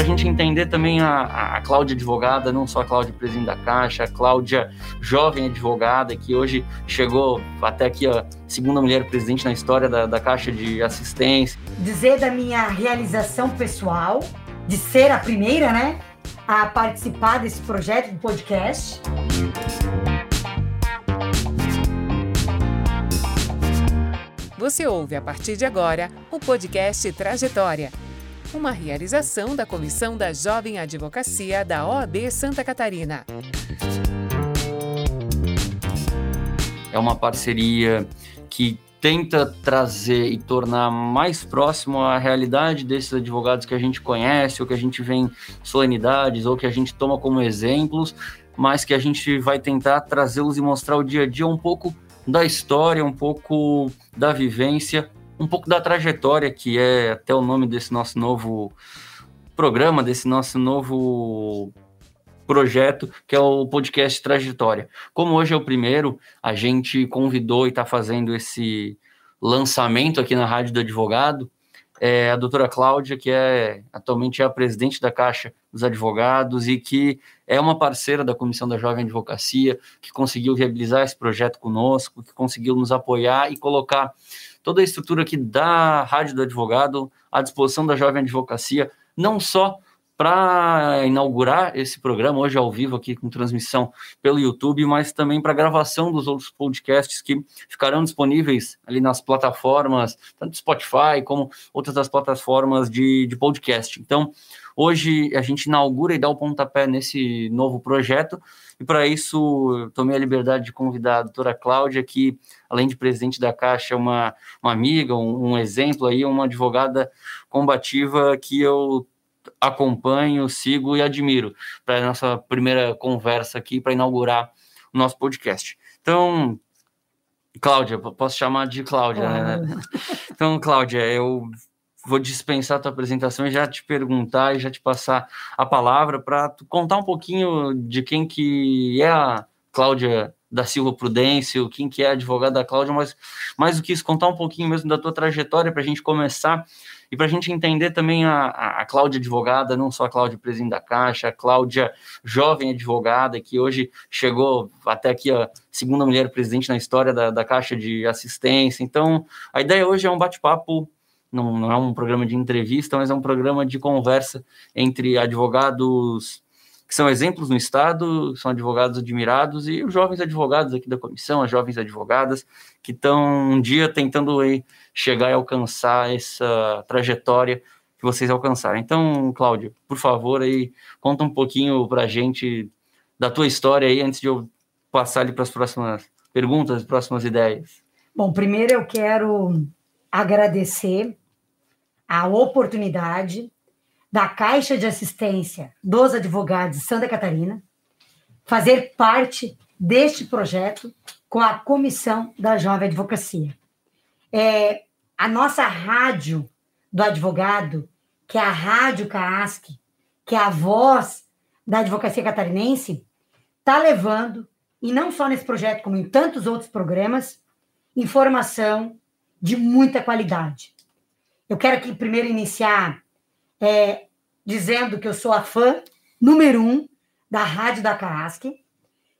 para a gente entender também a, a Cláudia advogada, não só a Cláudia presidente da Caixa, a Cláudia jovem advogada, que hoje chegou até aqui a segunda mulher presidente na história da, da Caixa de Assistência. Dizer da minha realização pessoal, de ser a primeira, né, a participar desse projeto do podcast. Você ouve a partir de agora o podcast Trajetória, uma realização da Comissão da Jovem Advocacia da OAB Santa Catarina. É uma parceria que tenta trazer e tornar mais próximo a realidade desses advogados que a gente conhece, ou que a gente vê em solenidades, ou que a gente toma como exemplos, mas que a gente vai tentar trazê-los e mostrar o dia a dia um pouco da história, um pouco da vivência, um pouco da trajetória, que é até o nome desse nosso novo programa, desse nosso novo projeto, que é o podcast Trajetória. Como hoje é o primeiro, a gente convidou e está fazendo esse lançamento aqui na Rádio do Advogado, é a doutora Cláudia, que é atualmente é a presidente da Caixa dos Advogados e que é uma parceira da Comissão da Jovem Advocacia, que conseguiu viabilizar esse projeto conosco, que conseguiu nos apoiar e colocar toda a estrutura aqui da Rádio do Advogado à disposição da Jovem Advocacia, não só para inaugurar esse programa hoje ao vivo aqui com transmissão pelo YouTube, mas também para gravação dos outros podcasts que ficarão disponíveis ali nas plataformas, tanto Spotify como outras das plataformas de, de podcast. Então, hoje a gente inaugura e dá o pontapé nesse novo projeto, e para isso tomei a liberdade de convidar a doutora Cláudia, que além de presidente da Caixa, é uma, uma amiga, um, um exemplo aí, uma advogada combativa que eu acompanho, sigo e admiro para a nossa primeira conversa aqui, para inaugurar o nosso podcast. Então, Cláudia, posso chamar de Cláudia, né? Então, Cláudia, eu vou dispensar a tua apresentação e já te perguntar e já te passar a palavra para contar um pouquinho de quem que é a Cláudia da Silva Prudêncio, quem que é a advogada da Cláudia, mas mais do que isso, contar um pouquinho mesmo da tua trajetória para a gente começar e para a gente entender também a, a, Cláudia advogada, não só a Cláudia presidente da Caixa, a Cláudia jovem advogada, que hoje chegou até aqui a segunda mulher presidente na história da, da Caixa de Assistência. Então, a ideia hoje é um bate-papo não, não, é um programa de entrevista, mas é um programa de conversa entre advogados que são exemplos no Estado, são advogados admirados, e os jovens advogados aqui da comissão, as jovens advogadas, que estão um dia tentando aí, chegar e alcançar essa trajetória que vocês alcançaram. Então, Cláudio, por favor, aí, conta um pouquinho para a gente da tua história aí, antes de eu passar ali para as próximas perguntas, próximas ideias. Bom, primeiro eu quero agradecer a oportunidade da Caixa de Assistência dos Advogados de Santa Catarina, fazer parte deste projeto com a Comissão da Jovem Advocacia. É, a nossa rádio do advogado, que é a Rádio CAASC, que é a voz da advocacia catarinense, está levando, e não só nesse projeto, como em tantos outros programas, informação de muita qualidade. Eu quero aqui primeiro iniciar é, dizendo que eu sou a fã número um da Rádio da Carrasque,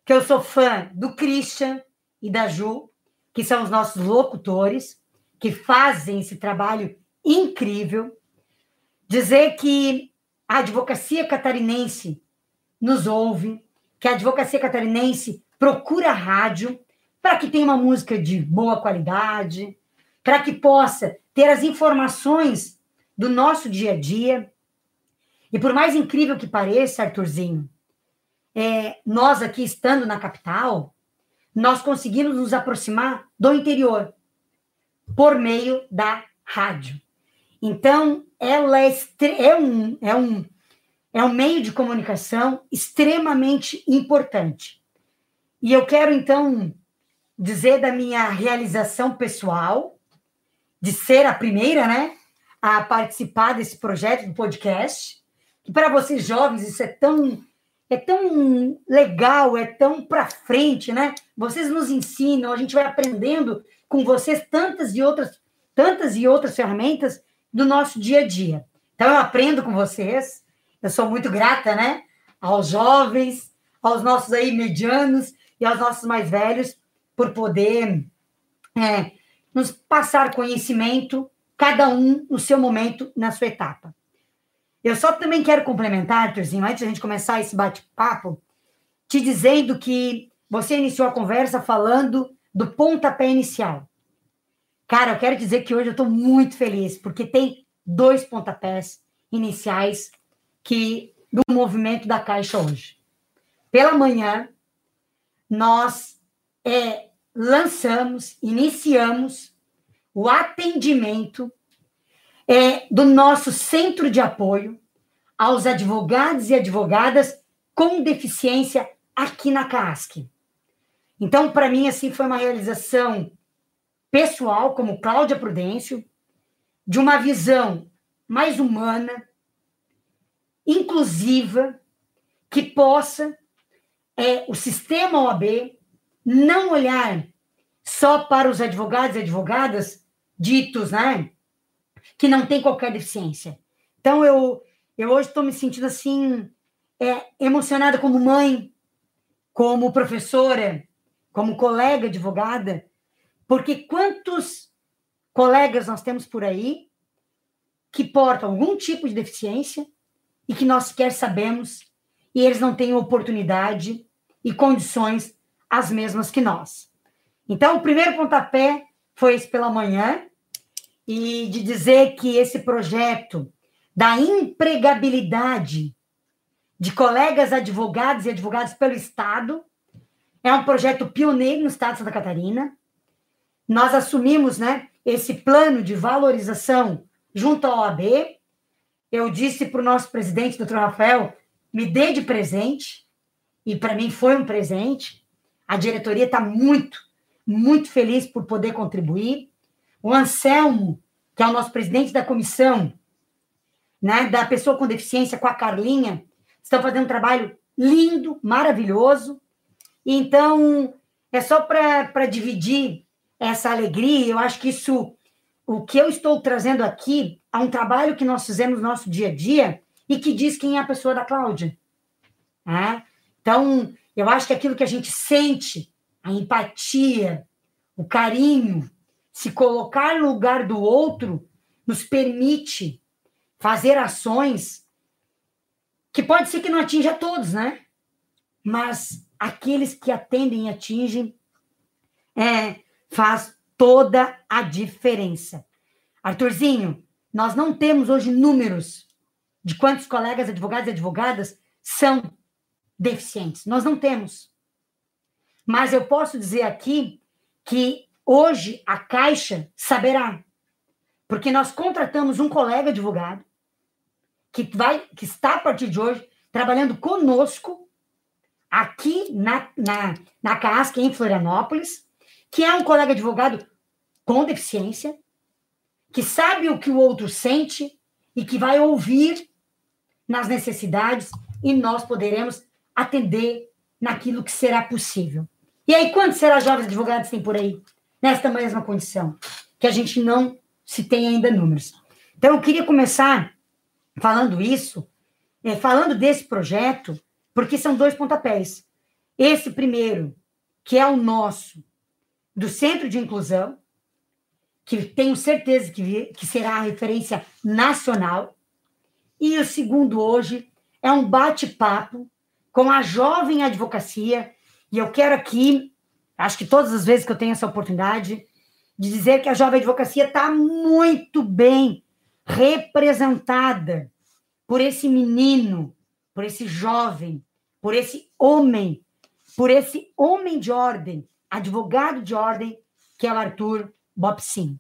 que eu sou fã do Christian e da Ju, que são os nossos locutores, que fazem esse trabalho incrível. Dizer que a advocacia catarinense nos ouve, que a advocacia catarinense procura a rádio para que tenha uma música de boa qualidade, para que possa ter as informações do nosso dia a dia. E por mais incrível que pareça, Arthurzinho, é, nós aqui estando na capital, nós conseguimos nos aproximar do interior por meio da rádio. Então, ela é, é, um, é, um, é um meio de comunicação extremamente importante. E eu quero, então, dizer da minha realização pessoal, de ser a primeira, né? a participar desse projeto do podcast. Que para vocês jovens isso é tão é tão legal, é tão para frente, né? Vocês nos ensinam, a gente vai aprendendo com vocês tantas e outras tantas e outras ferramentas do nosso dia a dia. Então eu aprendo com vocês eu sou muito grata, né? Aos jovens, aos nossos aí medianos e aos nossos mais velhos, por poder é, nos passar conhecimento, cada um no seu momento, na sua etapa. Eu só também quero complementar, Arthurzinho, antes de a gente começar esse bate-papo, te dizendo que você iniciou a conversa falando do pontapé inicial. Cara, eu quero dizer que hoje eu estou muito feliz, porque tem dois pontapés iniciais que do movimento da Caixa hoje. Pela manhã, nós é, lançamos, iniciamos o atendimento é, do nosso centro de apoio aos advogados e advogadas com deficiência aqui na CASC. Então, para mim, assim, foi uma realização pessoal, como Cláudia Prudêncio, de uma visão mais humana, inclusiva, que possa é, o sistema OAB não olhar só para os advogados e advogadas ditos, né, que não tem qualquer deficiência. Então, eu, eu hoje estou me sentindo assim, é, emocionada como mãe, como professora, como colega advogada, porque quantos colegas nós temos por aí que portam algum tipo de deficiência e que nós sequer sabemos e eles não têm oportunidade e condições as mesmas que nós. Então, o primeiro pontapé foi esse pela manhã e de dizer que esse projeto da empregabilidade de colegas advogados e advogados pelo Estado é um projeto pioneiro no Estado de Santa Catarina. Nós assumimos né, esse plano de valorização junto à OAB. Eu disse para o nosso presidente, doutor Rafael, me dê de presente, e para mim foi um presente. A diretoria está muito, muito feliz por poder contribuir. O Anselmo, que é o nosso presidente da comissão, né, da pessoa com deficiência, com a Carlinha, estão fazendo um trabalho lindo, maravilhoso. Então, é só para dividir essa alegria. Eu acho que isso, o que eu estou trazendo aqui, é um trabalho que nós fizemos no nosso dia a dia e que diz quem é a pessoa da Cláudia. Né? Então, eu acho que aquilo que a gente sente, a empatia, o carinho, se colocar no lugar do outro, nos permite fazer ações que pode ser que não atinja todos, né? Mas aqueles que atendem e atingem é, faz toda a diferença. Arthurzinho, nós não temos hoje números de quantos colegas advogados e advogadas são deficientes. Nós não temos. Mas eu posso dizer aqui que hoje a Caixa saberá. Porque nós contratamos um colega advogado que vai que está a partir de hoje trabalhando conosco aqui na, na, na Casca, em Florianópolis, que é um colega advogado com deficiência, que sabe o que o outro sente e que vai ouvir nas necessidades e nós poderemos atender naquilo que será possível. E aí, quantos será jovens advogados tem por aí? Nesta mesma condição, que a gente não se tem ainda números. Então, eu queria começar falando isso, é, falando desse projeto, porque são dois pontapés. Esse primeiro, que é o nosso, do Centro de Inclusão, que tenho certeza que, que será a referência nacional, e o segundo hoje é um bate-papo com a jovem advocacia, e eu quero aqui, acho que todas as vezes que eu tenho essa oportunidade, de dizer que a jovem advocacia está muito bem representada por esse menino, por esse jovem, por esse homem, por esse homem de ordem, advogado de ordem, que é o Arthur Bobsin.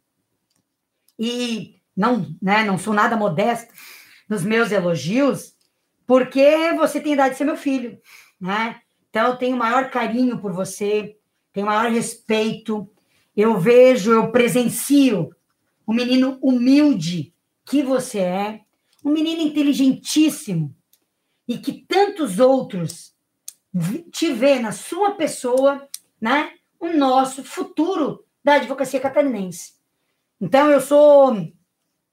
E não, né, não sou nada modesta nos meus elogios, porque você tem idade de ser meu filho, né? Então eu tenho maior carinho por você, tenho maior respeito. Eu vejo, eu presencio o menino humilde que você é, um menino inteligentíssimo e que tantos outros te vê na sua pessoa, né? O nosso futuro da advocacia catarinense. Então, eu sou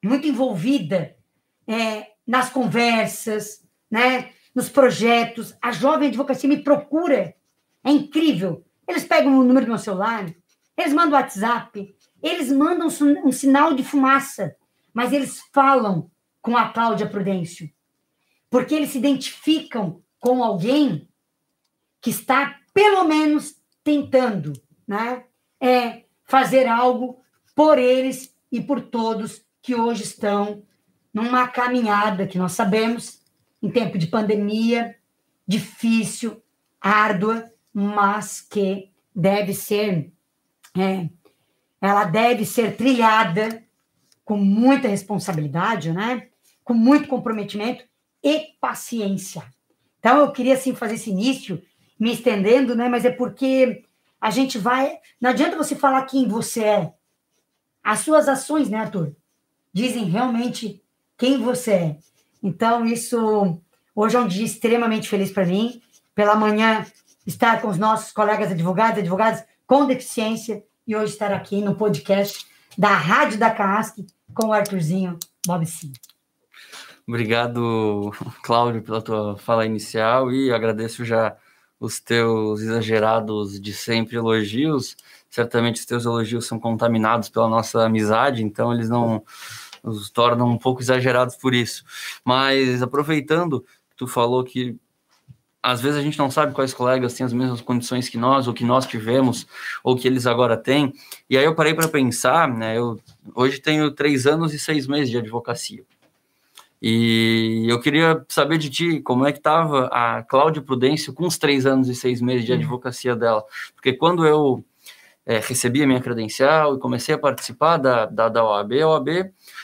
muito envolvida é, nas conversas, né? Nos projetos. A jovem advocacia me procura. É incrível. Eles pegam o número do meu celular, eles mandam WhatsApp, eles mandam um sinal de fumaça, mas eles falam com a Cláudia Prudêncio. Porque eles se identificam com alguém que está, pelo menos, tentando né, é, fazer algo por eles e por todos que hoje estão numa caminhada que nós sabemos, em tempo de pandemia, difícil, árdua, mas que deve ser, é, ela deve ser trilhada com muita responsabilidade, né? Com muito comprometimento e paciência. Então, eu queria, assim, fazer esse início, me estendendo, né? Mas é porque a gente vai... Não adianta você falar quem você é. As suas ações, né, Arthur? Dizem realmente quem você é. Então, isso... Hoje é um dia extremamente feliz para mim. Pela manhã, estar com os nossos colegas advogados, advogados com deficiência, e hoje estar aqui no podcast da Rádio da Casque com o Arthurzinho Bob Sim. Obrigado, Cláudio, pela tua fala inicial e agradeço já os teus exagerados de sempre elogios. Certamente os teus elogios são contaminados pela nossa amizade, então eles não os tornam um pouco exagerados por isso. Mas aproveitando, tu falou que às vezes a gente não sabe quais colegas têm as mesmas condições que nós, ou que nós tivemos, ou que eles agora têm. E aí eu parei para pensar, né? Eu hoje tenho três anos e seis meses de advocacia. E eu queria saber de ti como é que estava a Cláudia Prudêncio com os três anos e seis meses de hum. advocacia dela. Porque quando eu é, recebi a minha credencial e comecei a participar da, da, da OAB, a OAB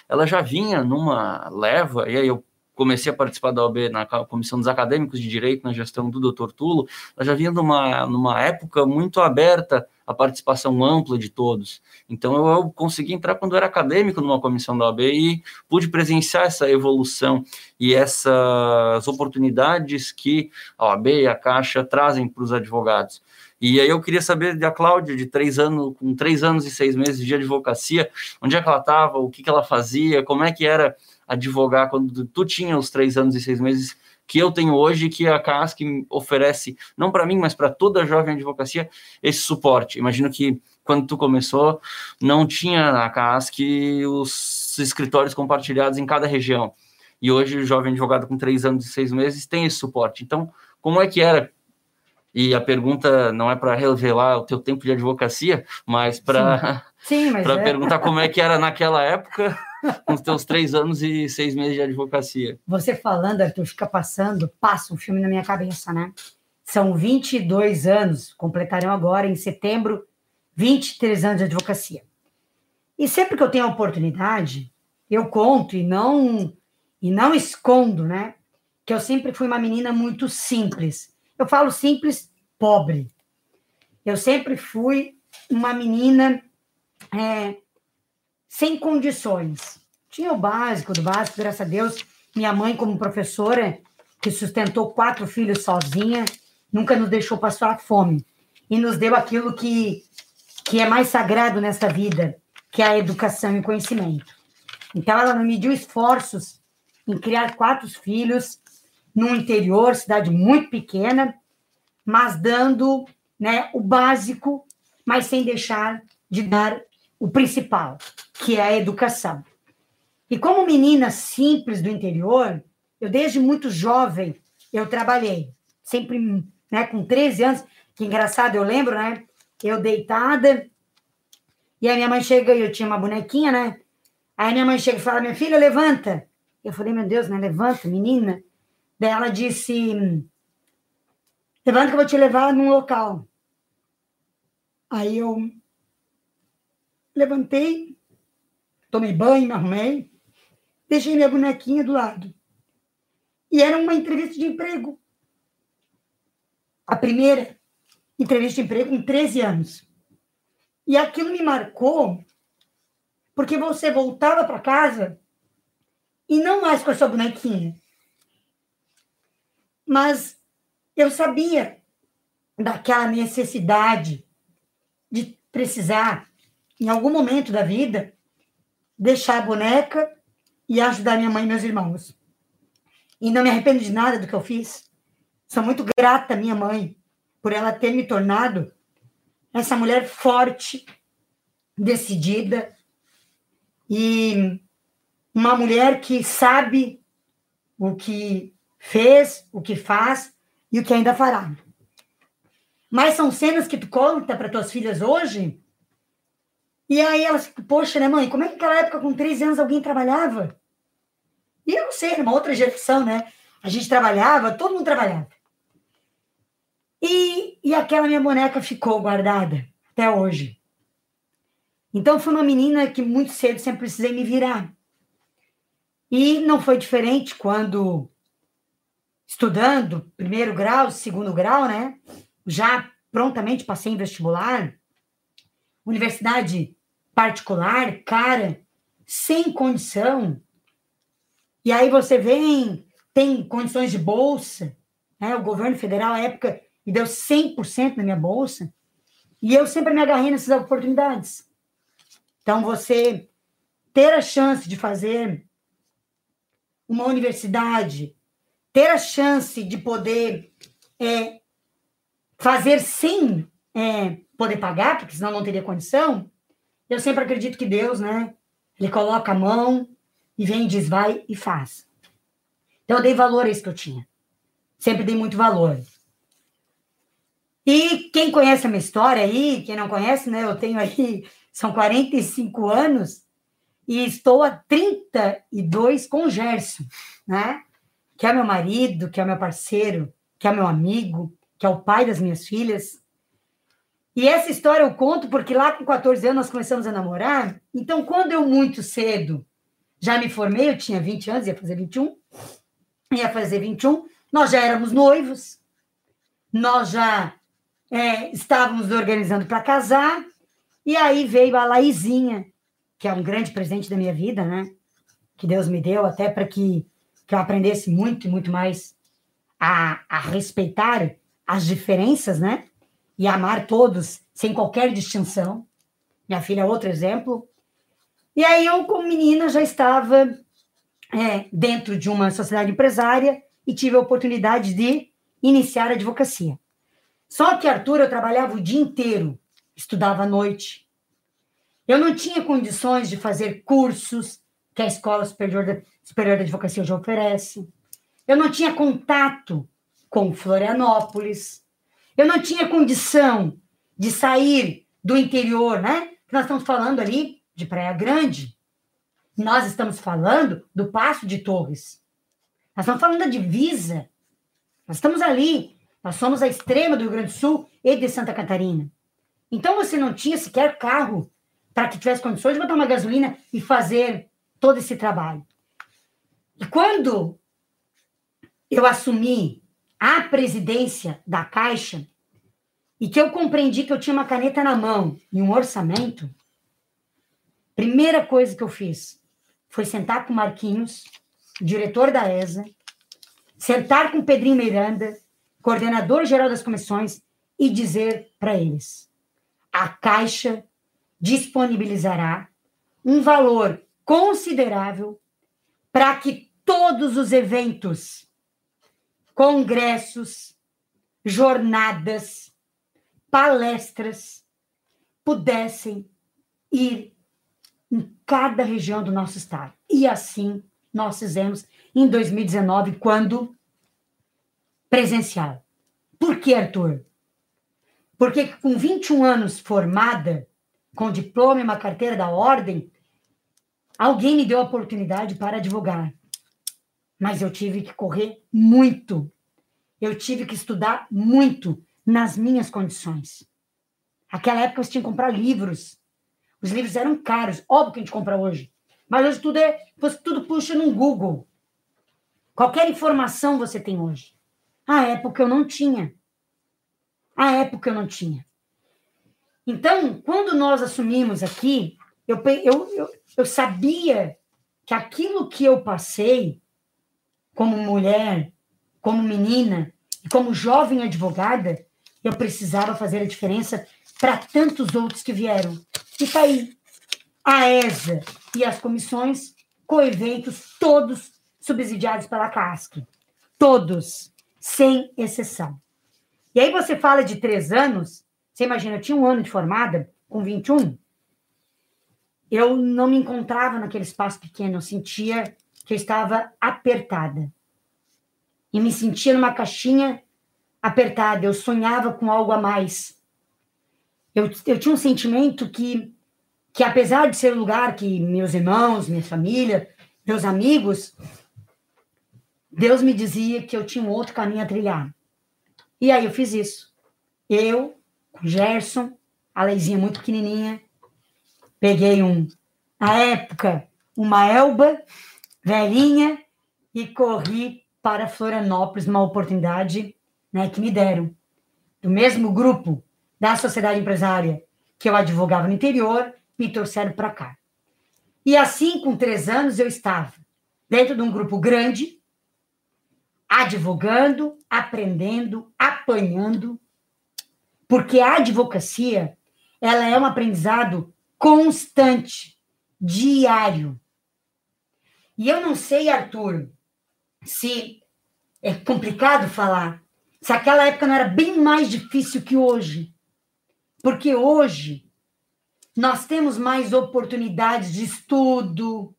ela já vinha numa leva, e aí eu comecei a participar da OAB na Comissão dos Acadêmicos de Direito, na gestão do Dr. Tulo, ela já vinha numa, numa época muito aberta a participação ampla de todos. Então eu, eu consegui entrar quando era acadêmico numa comissão da OAB e pude presenciar essa evolução e essas oportunidades que a OAB e a Caixa trazem para os advogados. E aí eu queria saber da Cláudia, de três anos, com três anos e seis meses de advocacia, onde é que ela estava, o que, que ela fazia, como é que era advogar quando tu tinha os três anos e seis meses que eu tenho hoje, que a CASC oferece, não para mim, mas para toda jovem advocacia, esse suporte. Imagino que quando tu começou, não tinha na CASC os escritórios compartilhados em cada região. E hoje o jovem advogado com três anos e seis meses tem esse suporte. Então, como é que era? E a pergunta não é para revelar o teu tempo de advocacia, mas para é. perguntar como é que era naquela época com os teus três anos e seis meses de advocacia. Você falando, Arthur, fica passando, passa um filme na minha cabeça, né? São 22 anos, completarão agora em setembro, 23 anos de advocacia. E sempre que eu tenho a oportunidade, eu conto e não e não escondo, né? Que eu sempre fui uma menina muito simples. Eu falo simples, pobre. Eu sempre fui uma menina é, sem condições. Tinha o básico do básico, graças a Deus. Minha mãe, como professora, que sustentou quatro filhos sozinha, nunca nos deixou passar fome. E nos deu aquilo que, que é mais sagrado nessa vida, que é a educação e o conhecimento. Então, ela não mediu esforços em criar quatro filhos no interior, cidade muito pequena, mas dando né, o básico, mas sem deixar de dar o principal, que é a educação. E como menina simples do interior, eu desde muito jovem eu trabalhei, sempre, né, com 13 anos, que engraçado, eu lembro, né, eu deitada, e a minha mãe chega, eu tinha uma bonequinha, né, aí minha mãe chega e fala, minha filha, levanta. Eu falei, meu Deus, né, levanta, menina. Daí ela disse, levanta que eu vou te levar num local. Aí eu levantei, tomei banho, me arrumei, deixei minha bonequinha do lado. E era uma entrevista de emprego. A primeira entrevista de emprego com 13 anos. E aquilo me marcou porque você voltava para casa e não mais com a sua bonequinha. Mas eu sabia daquela necessidade de precisar em algum momento da vida, deixar a boneca e ajudar minha mãe e meus irmãos. e não me arrependo de nada do que eu fiz. Sou muito grata à minha mãe por ela ter me tornado essa mulher forte, decidida e uma mulher que sabe o que fez, o que faz e o que ainda fará. Mas são cenas que tu conta para tuas filhas hoje. E aí elas, poxa, né, mãe? Como é que naquela época, com 13 anos, alguém trabalhava? E eu não sei, numa outra geração, né? A gente trabalhava, todo mundo trabalhava. E, e aquela minha boneca ficou guardada até hoje. Então, foi uma menina que muito cedo sempre precisei me virar. E não foi diferente quando, estudando primeiro grau, segundo grau, né? Já prontamente passei em vestibular, universidade particular, cara, sem condição, e aí você vem, tem condições de bolsa, né? O governo federal, à época, me deu 100% na minha bolsa, e eu sempre me agarrei nessas oportunidades. Então, você ter a chance de fazer uma universidade, ter a chance de poder é, fazer sem é, poder pagar, porque senão não teria condição, eu sempre acredito que Deus, né? Ele coloca a mão e vem, diz, vai e faz. Então, eu dei valor a isso que eu tinha. Sempre dei muito valor. E quem conhece a minha história aí, quem não conhece, né? Eu tenho aí, são 45 anos e estou há 32 com Gerson, né? Que é meu marido, que é meu parceiro, que é meu amigo, que é o pai das minhas filhas. E essa história eu conto porque lá com 14 anos nós começamos a namorar. Então, quando eu muito cedo já me formei, eu tinha 20 anos, ia fazer 21, ia fazer 21, nós já éramos noivos, nós já é, estávamos organizando para casar, e aí veio a Laizinha, que é um grande presente da minha vida, né? Que Deus me deu até para que, que eu aprendesse muito e muito mais a, a respeitar as diferenças, né? E amar todos sem qualquer distinção. Minha filha é outro exemplo. E aí eu, como menina, já estava é, dentro de uma sociedade empresária e tive a oportunidade de iniciar a advocacia. Só que, Arthur, eu trabalhava o dia inteiro, estudava à noite. Eu não tinha condições de fazer cursos que a Escola Superior da, Superior da Advocacia já oferece. Eu não tinha contato com Florianópolis. Eu não tinha condição de sair do interior, né? Nós estamos falando ali de Praia Grande. Nós estamos falando do Passo de Torres. Nós estamos falando da divisa. Nós estamos ali. Nós somos a extrema do Rio Grande do Sul e de Santa Catarina. Então você não tinha sequer carro para que tivesse condições de botar uma gasolina e fazer todo esse trabalho. E quando eu assumi a presidência da Caixa e que eu compreendi que eu tinha uma caneta na mão e um orçamento, Primeira coisa que eu fiz foi sentar com Marquinhos, diretor da ESA, sentar com Pedrinho Miranda, coordenador geral das comissões, e dizer para eles: a Caixa disponibilizará um valor considerável para que todos os eventos, congressos, jornadas, palestras pudessem ir em cada região do nosso estado. E assim nós fizemos em 2019, quando presencial. Por que, Arthur? Porque com 21 anos formada, com diploma e uma carteira da ordem, alguém me deu a oportunidade para advogar. Mas eu tive que correr muito. Eu tive que estudar muito nas minhas condições. Aquela época você tinha que comprar livros os livros eram caros, óbvio que a gente compra hoje. Mas hoje tudo é. Você tudo puxa no Google. Qualquer informação você tem hoje. A época eu não tinha. A época eu não tinha. Então, quando nós assumimos aqui, eu, eu, eu, eu sabia que aquilo que eu passei como mulher, como menina e como jovem advogada, eu precisava fazer a diferença para tantos outros que vieram. E está aí a ESA e as comissões com eventos todos subsidiados pela CASC. todos, sem exceção. E aí você fala de três anos, você imagina, eu tinha um ano de formada, com 21, eu não me encontrava naquele espaço pequeno, eu sentia que eu estava apertada. E me sentia numa caixinha apertada, eu sonhava com algo a mais. Eu, eu tinha um sentimento que, que, apesar de ser um lugar que meus irmãos, minha família, meus amigos, Deus me dizia que eu tinha um outro caminho a trilhar. E aí eu fiz isso. Eu, com Gerson, a Leizinha muito pequenininha, Peguei um, na época, uma Elba velhinha e corri para Florianópolis, uma oportunidade né, que me deram. Do mesmo grupo da sociedade empresária que eu advogava no interior, me trouxeram para cá. E assim, com três anos, eu estava dentro de um grupo grande, advogando, aprendendo, apanhando, porque a advocacia ela é um aprendizado constante, diário. E eu não sei, Arthur, se é complicado falar, se aquela época não era bem mais difícil que hoje. Porque hoje nós temos mais oportunidades de estudo,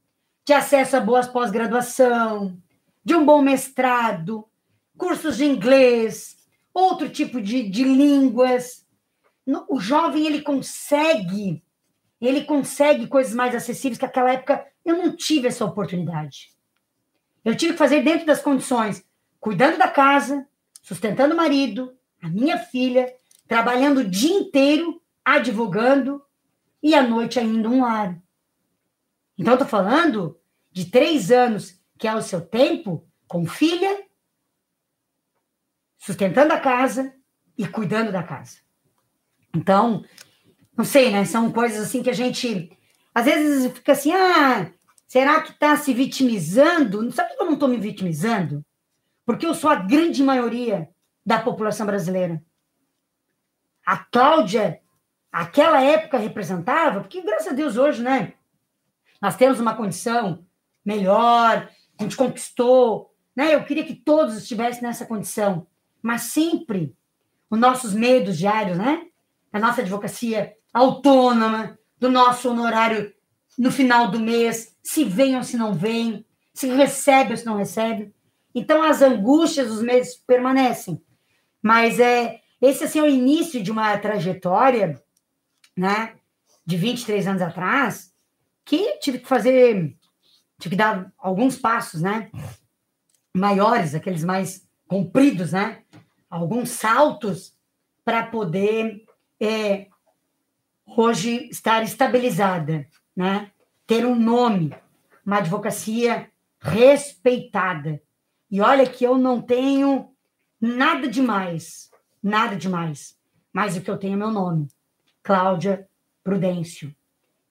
de acesso a boas pós-graduação, de um bom mestrado, cursos de inglês, outro tipo de, de línguas. O jovem ele consegue ele consegue coisas mais acessíveis que naquela época eu não tive essa oportunidade. Eu tive que fazer dentro das condições, cuidando da casa, sustentando o marido, a minha filha, trabalhando o dia inteiro, advogando e à noite ainda um lar. Então, estou falando de três anos, que é o seu tempo, com filha, sustentando a casa e cuidando da casa. Então, não sei, né? São coisas assim que a gente às vezes fica assim, ah, será que está se vitimizando? Sabe que eu não estou me vitimizando? Porque eu sou a grande maioria da população brasileira. A Cláudia, aquela época representava, porque graças a Deus hoje, né? Nós temos uma condição melhor, a gente conquistou, né? Eu queria que todos estivessem nessa condição, mas sempre os nossos medos diários, né? A nossa advocacia autônoma, do nosso honorário no final do mês, se vem ou se não vem, se recebe ou se não recebe. Então, as angústias dos meses permanecem. Mas é esse assim, é o início de uma trajetória, né, de 23 anos atrás, que tive que fazer, tive que dar alguns passos, né, maiores, aqueles mais compridos, né, alguns saltos para poder é, hoje estar estabilizada, né? ter um nome, uma advocacia respeitada. E olha que eu não tenho nada demais, nada demais, mas o que eu tenho é meu nome, Cláudia Prudêncio.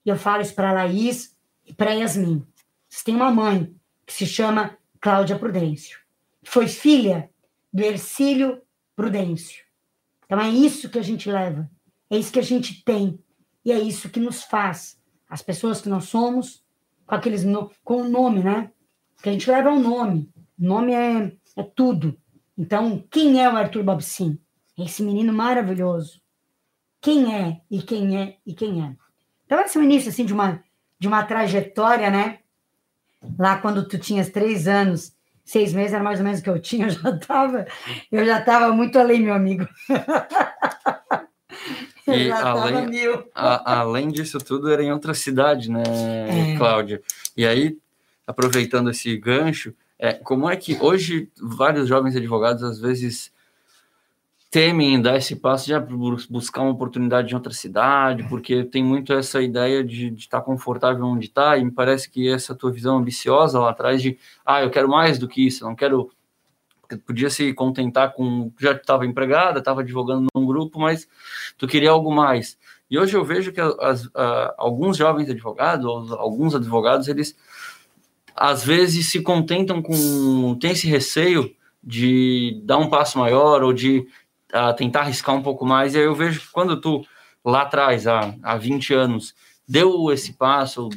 E eu falo isso para a Laís e para Yasmin. Vocês têm uma mãe que se chama Cláudia Prudêncio. Foi filha do Ercílio Prudêncio. Então é isso que a gente leva, é isso que a gente tem. E é isso que nos faz as pessoas que nós somos, com aqueles no, com o nome, né? Que a gente leva o nome. O nome é, é tudo. Então, quem é o Arthur Bobsin? Esse menino maravilhoso. Quem é e quem é e quem é? Então, esse é o início assim, de, uma, de uma trajetória, né? Lá quando tu tinhas três anos, seis meses, era mais ou menos o que eu tinha, eu já estava eu já tava muito além, meu amigo. E além, a, além disso tudo, era em outra cidade, né, é. Cláudia? E aí, aproveitando esse gancho, é, como é que hoje vários jovens advogados às vezes temem dar esse passo de buscar uma oportunidade em outra cidade, porque tem muito essa ideia de, de estar confortável onde está, e me parece que essa tua visão ambiciosa lá atrás de, ah, eu quero mais do que isso, não quero podia se contentar com já estava empregada, estava advogando num grupo, mas tu queria algo mais. E hoje eu vejo que as, alguns jovens advogados, alguns advogados, eles às vezes se contentam com tem esse receio de dar um passo maior ou de tentar arriscar um pouco mais. E aí eu vejo que quando tu lá atrás, há, há 20 anos, deu esse passo,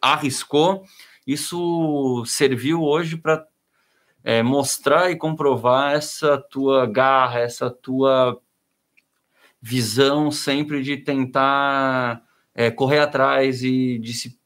arriscou, isso serviu hoje para é, mostrar e comprovar essa tua garra, essa tua visão sempre de tentar é, correr atrás e de se,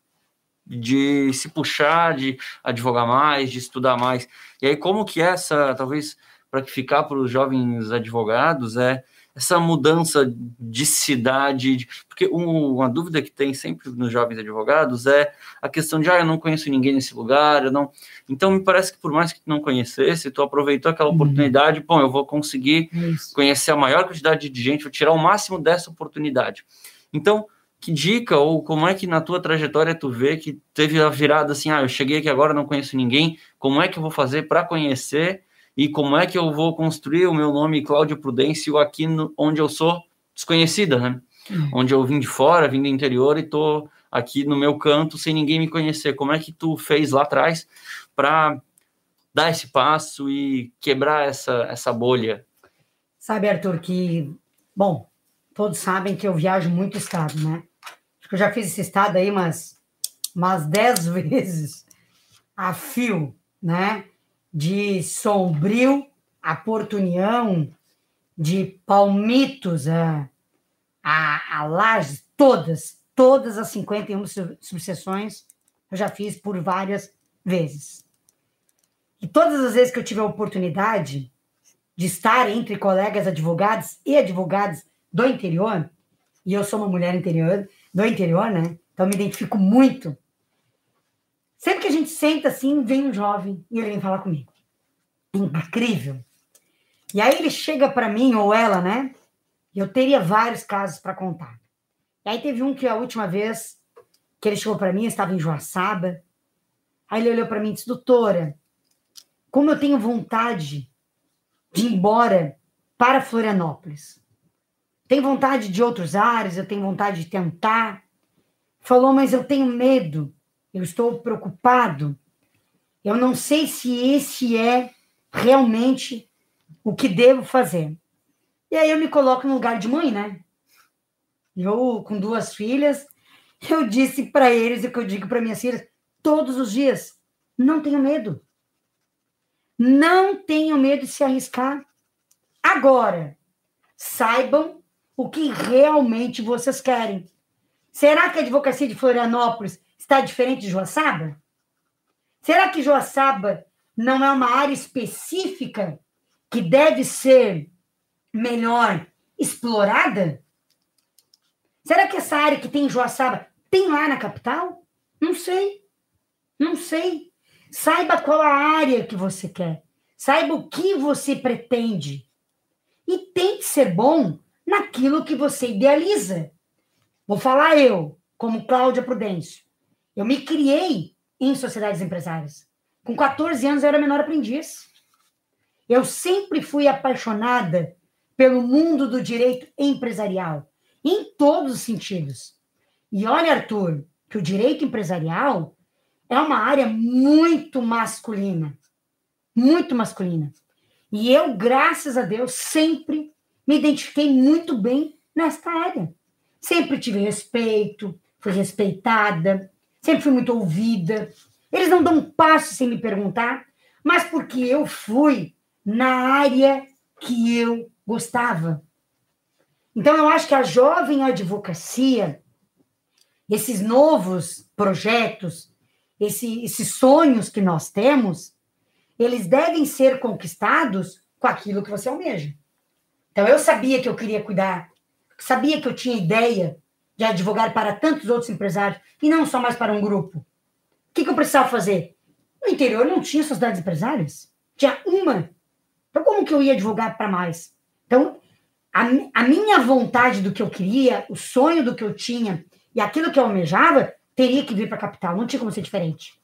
de se puxar, de advogar mais, de estudar mais. E aí, como que essa, talvez, para ficar para os jovens advogados, é essa mudança de cidade, porque uma dúvida que tem sempre nos jovens advogados é a questão de, ah, eu não conheço ninguém nesse lugar, eu não... Então, me parece que por mais que tu não conhecesse, tu aproveitou aquela uhum. oportunidade, bom, eu vou conseguir Isso. conhecer a maior quantidade de gente, vou tirar o máximo dessa oportunidade. Então, que dica ou como é que na tua trajetória tu vê que teve a virada assim, ah, eu cheguei aqui agora, não conheço ninguém, como é que eu vou fazer para conhecer e como é que eu vou construir o meu nome Cláudio Prudêncio aqui no, onde eu sou desconhecida, né? Uhum. Onde eu vim de fora, vim do interior e tô aqui no meu canto sem ninguém me conhecer. Como é que tu fez lá atrás para dar esse passo e quebrar essa, essa bolha? Sabe, Arthur, que, bom, todos sabem que eu viajo muito estado, né? Acho que eu já fiz esse estado aí umas, umas dez vezes a fio, né? De Sombrio a Porto União, de Palmitos a, a, a Lages, todas, todas as 51 subseções eu já fiz por várias vezes. E todas as vezes que eu tive a oportunidade de estar entre colegas advogados e advogados do interior, e eu sou uma mulher interior, do interior, né? Então me identifico muito Sempre que a gente senta assim, vem um jovem e ele vem falar comigo. Incrível. E aí ele chega para mim, ou ela, né? Eu teria vários casos para contar. E aí teve um que a última vez que ele chegou para mim, eu estava em Joaçaba. Aí ele olhou para mim e disse: Doutora, como eu tenho vontade de ir embora para Florianópolis. Tenho vontade de outros ares, eu tenho vontade de tentar. Falou, mas eu tenho medo eu estou preocupado, eu não sei se esse é realmente o que devo fazer. E aí eu me coloco no lugar de mãe, né? Eu, com duas filhas, eu disse para eles o que eu digo para minhas filhas todos os dias: não tenham medo. Não tenham medo de se arriscar. Agora, saibam o que realmente vocês querem. Será que a advocacia de Florianópolis está diferente de Joaçaba? Será que Joaçaba não é uma área específica que deve ser melhor explorada? Será que essa área que tem em Joaçaba tem lá na capital? Não sei. Não sei. Saiba qual a área que você quer. Saiba o que você pretende. E tente ser bom naquilo que você idealiza. Vou falar eu, como Cláudia Prudêncio. Eu me criei em sociedades empresárias. Com 14 anos eu era menor aprendiz. Eu sempre fui apaixonada pelo mundo do direito empresarial, em todos os sentidos. E olha, Arthur, que o direito empresarial é uma área muito masculina. Muito masculina. E eu, graças a Deus, sempre me identifiquei muito bem nesta área. Sempre tive respeito, fui respeitada, sempre fui muito ouvida. Eles não dão um passo sem me perguntar, mas porque eu fui na área que eu gostava. Então, eu acho que a jovem advocacia, esses novos projetos, esse, esses sonhos que nós temos, eles devem ser conquistados com aquilo que você almeja. Então, eu sabia que eu queria cuidar, sabia que eu tinha ideia de advogar para tantos outros empresários e não só mais para um grupo. O que, que eu precisava fazer? No interior não tinha sociedades empresárias. Tinha uma. Então, como que eu ia advogar para mais? Então, a, a minha vontade do que eu queria, o sonho do que eu tinha e aquilo que eu almejava, teria que vir para a capital. Não tinha como ser diferente.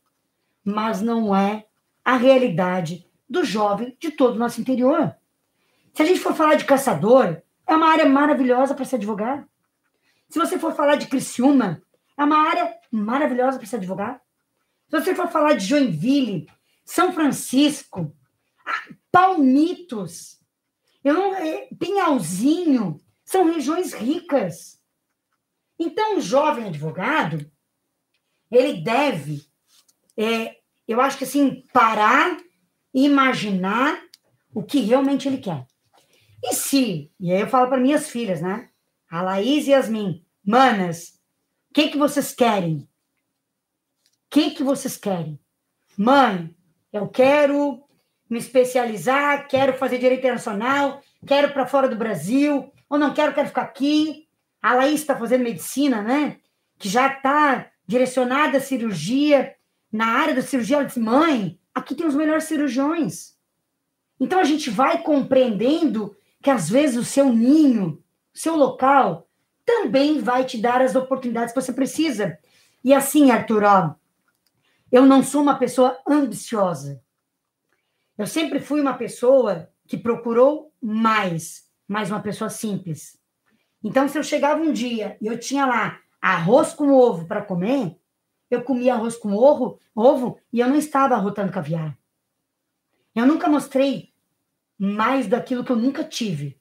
Mas não é a realidade do jovem de todo o nosso interior. Se a gente for falar de caçador, é uma área maravilhosa para se advogar. Se você for falar de Criciúma, é uma área maravilhosa para se advogar. Se você for falar de Joinville, São Francisco, Palmitos, eu não, é, Pinhalzinho, são regiões ricas. Então, o jovem advogado, ele deve, é, eu acho que assim, parar imaginar o que realmente ele quer. E se, e aí eu falo para minhas filhas, né? A Laís e Yasmin, manas, o que, que vocês querem? O que, que vocês querem? Mãe, eu quero me especializar, quero fazer direito internacional, quero para fora do Brasil, ou não quero, quero ficar aqui. A Laís está fazendo medicina, né? Que já está direcionada à cirurgia. Na área da cirurgia, ela disse: mãe, aqui tem os melhores cirurgiões. Então a gente vai compreendendo que às vezes o seu ninho, seu local, também vai te dar as oportunidades que você precisa. E assim, Arthur, ó, eu não sou uma pessoa ambiciosa. Eu sempre fui uma pessoa que procurou mais, mais uma pessoa simples. Então, se eu chegava um dia e eu tinha lá arroz com ovo para comer, eu comia arroz com ovo, ovo e eu não estava arrotando caviar. Eu nunca mostrei mais daquilo que eu nunca tive.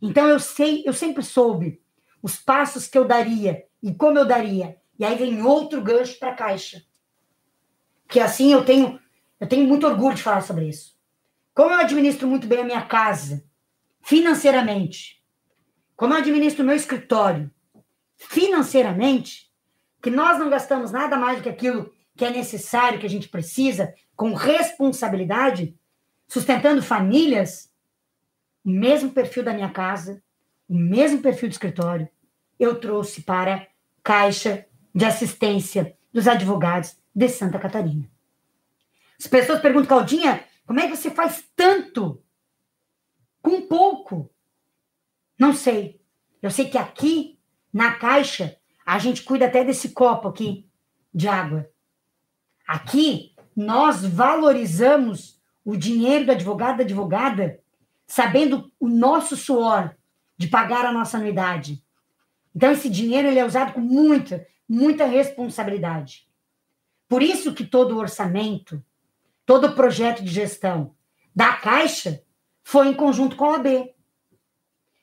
Então eu sei, eu sempre soube os passos que eu daria e como eu daria. E aí vem outro gancho para a caixa. Que assim eu tenho, eu tenho muito orgulho de falar sobre isso. Como eu administro muito bem a minha casa, financeiramente, como eu administro o meu escritório, financeiramente, que nós não gastamos nada mais do que aquilo que é necessário, que a gente precisa, com responsabilidade, sustentando famílias, o mesmo perfil da minha casa, o mesmo perfil do escritório, eu trouxe para Caixa de Assistência dos Advogados de Santa Catarina. As pessoas perguntam, Claudinha, como é que você faz tanto com pouco? Não sei. Eu sei que aqui, na Caixa, a gente cuida até desse copo aqui de água. Aqui, nós valorizamos o dinheiro do advogado da advogada, sabendo o nosso suor de pagar a nossa anuidade. Então, esse dinheiro ele é usado com muita, muita responsabilidade. Por isso que todo orçamento, todo projeto de gestão da Caixa foi em conjunto com a OAB.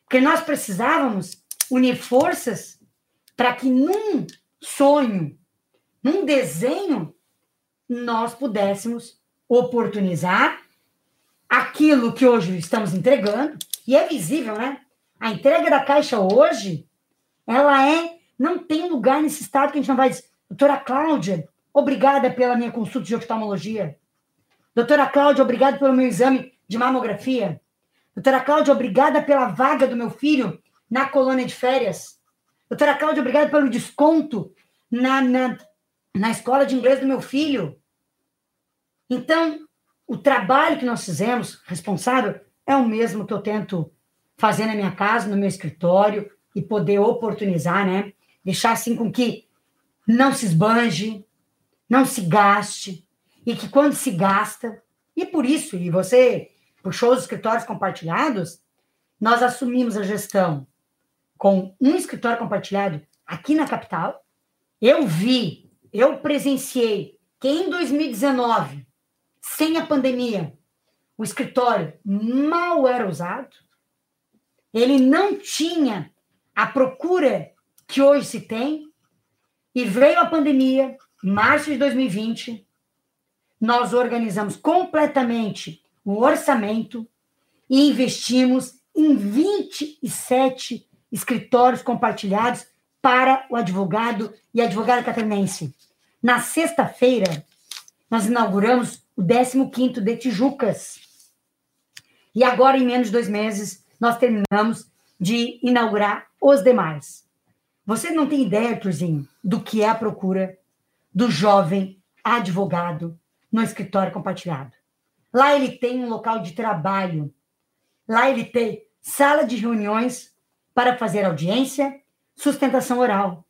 Porque nós precisávamos unir forças para que num sonho, num desenho, nós pudéssemos oportunizar aquilo que hoje estamos entregando, e é visível, né? A entrega da Caixa hoje, ela é, não tem lugar nesse estado que a gente não vai dizer, doutora Cláudia, obrigada pela minha consulta de oftalmologia. Doutora Cláudia, obrigada pelo meu exame de mamografia. Doutora Cláudia, obrigada pela vaga do meu filho na colônia de férias. Doutora Cláudia, obrigada pelo desconto na, na, na escola de inglês do meu filho. Então, o trabalho que nós fizemos, responsável, é o mesmo que eu tento fazer na minha casa, no meu escritório, e poder oportunizar, né? Deixar assim com que não se esbanje, não se gaste, e que quando se gasta, e por isso, e você puxou os escritórios compartilhados, nós assumimos a gestão com um escritório compartilhado aqui na capital. Eu vi, eu presenciei que em 2019 sem a pandemia, o escritório mal era usado, ele não tinha a procura que hoje se tem, e veio a pandemia, março de 2020, nós organizamos completamente o orçamento e investimos em 27 escritórios compartilhados para o advogado e advogada catarinense. Na sexta-feira, nós inauguramos o 15º de Tijucas. E agora, em menos de dois meses, nós terminamos de inaugurar os demais. Você não tem ideia, Turzinho, do que é a procura do jovem advogado no escritório compartilhado. Lá ele tem um local de trabalho. Lá ele tem sala de reuniões para fazer audiência, sustentação oral.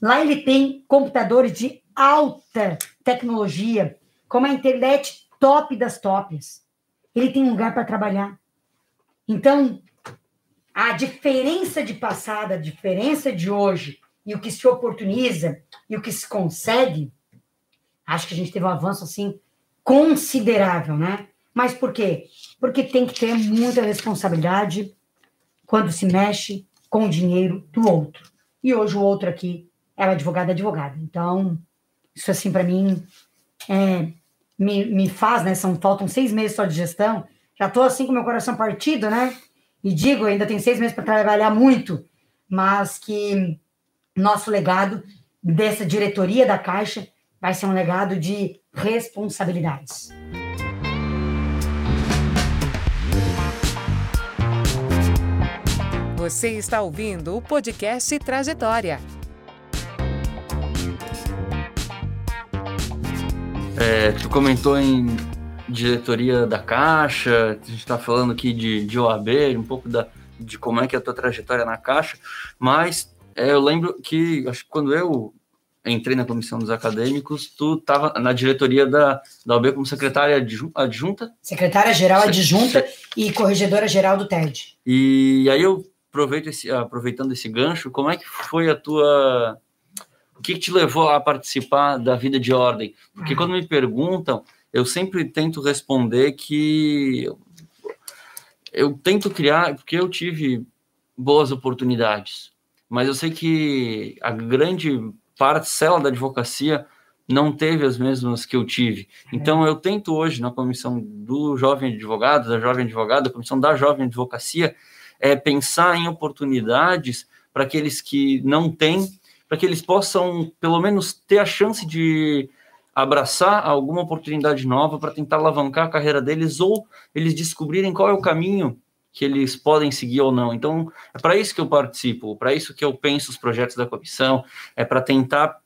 Lá ele tem computadores de alta tecnologia como a internet top das tops. Ele tem um lugar para trabalhar. Então, a diferença de passado, a diferença de hoje e o que se oportuniza e o que se consegue, acho que a gente teve um avanço assim considerável, né? Mas por quê? Porque tem que ter muita responsabilidade quando se mexe com o dinheiro do outro. E hoje o outro aqui é advogado advogada. Então, isso assim para mim é me, me faz, né? São, faltam seis meses só de gestão. Já estou assim com meu coração partido, né? E digo, ainda tem seis meses para trabalhar muito, mas que nosso legado dessa diretoria da Caixa vai ser um legado de responsabilidades. Você está ouvindo o podcast Trajetória. É, tu comentou em diretoria da Caixa, a gente está falando aqui de, de OAB, um pouco da, de como é que é a tua trajetória na Caixa, mas é, eu lembro que, acho que quando eu entrei na comissão dos acadêmicos, tu estava na diretoria da, da OAB como secretária adjunta? Secretária-geral adjunta e corregedora-geral do TED. E aí eu aproveito esse, aproveitando esse gancho, como é que foi a tua o que, que, te levou a participar da vida de ordem? Porque quando me perguntam, eu sempre tento responder que eu tento criar, porque eu tive boas oportunidades, mas eu sei que a grande parcela da advocacia não teve as mesmas que eu tive. Então, eu tento hoje, na comissão do jovem advogado, da jovem advogada, da comissão da jovem advocacia, é pensar em oportunidades para aqueles que não têm para que eles possam, pelo menos, ter a chance de abraçar alguma oportunidade nova para tentar alavancar a carreira deles ou eles descobrirem qual é o caminho que eles podem seguir ou não. Então, é para isso que eu participo, para isso que eu penso os projetos da comissão, é para tentar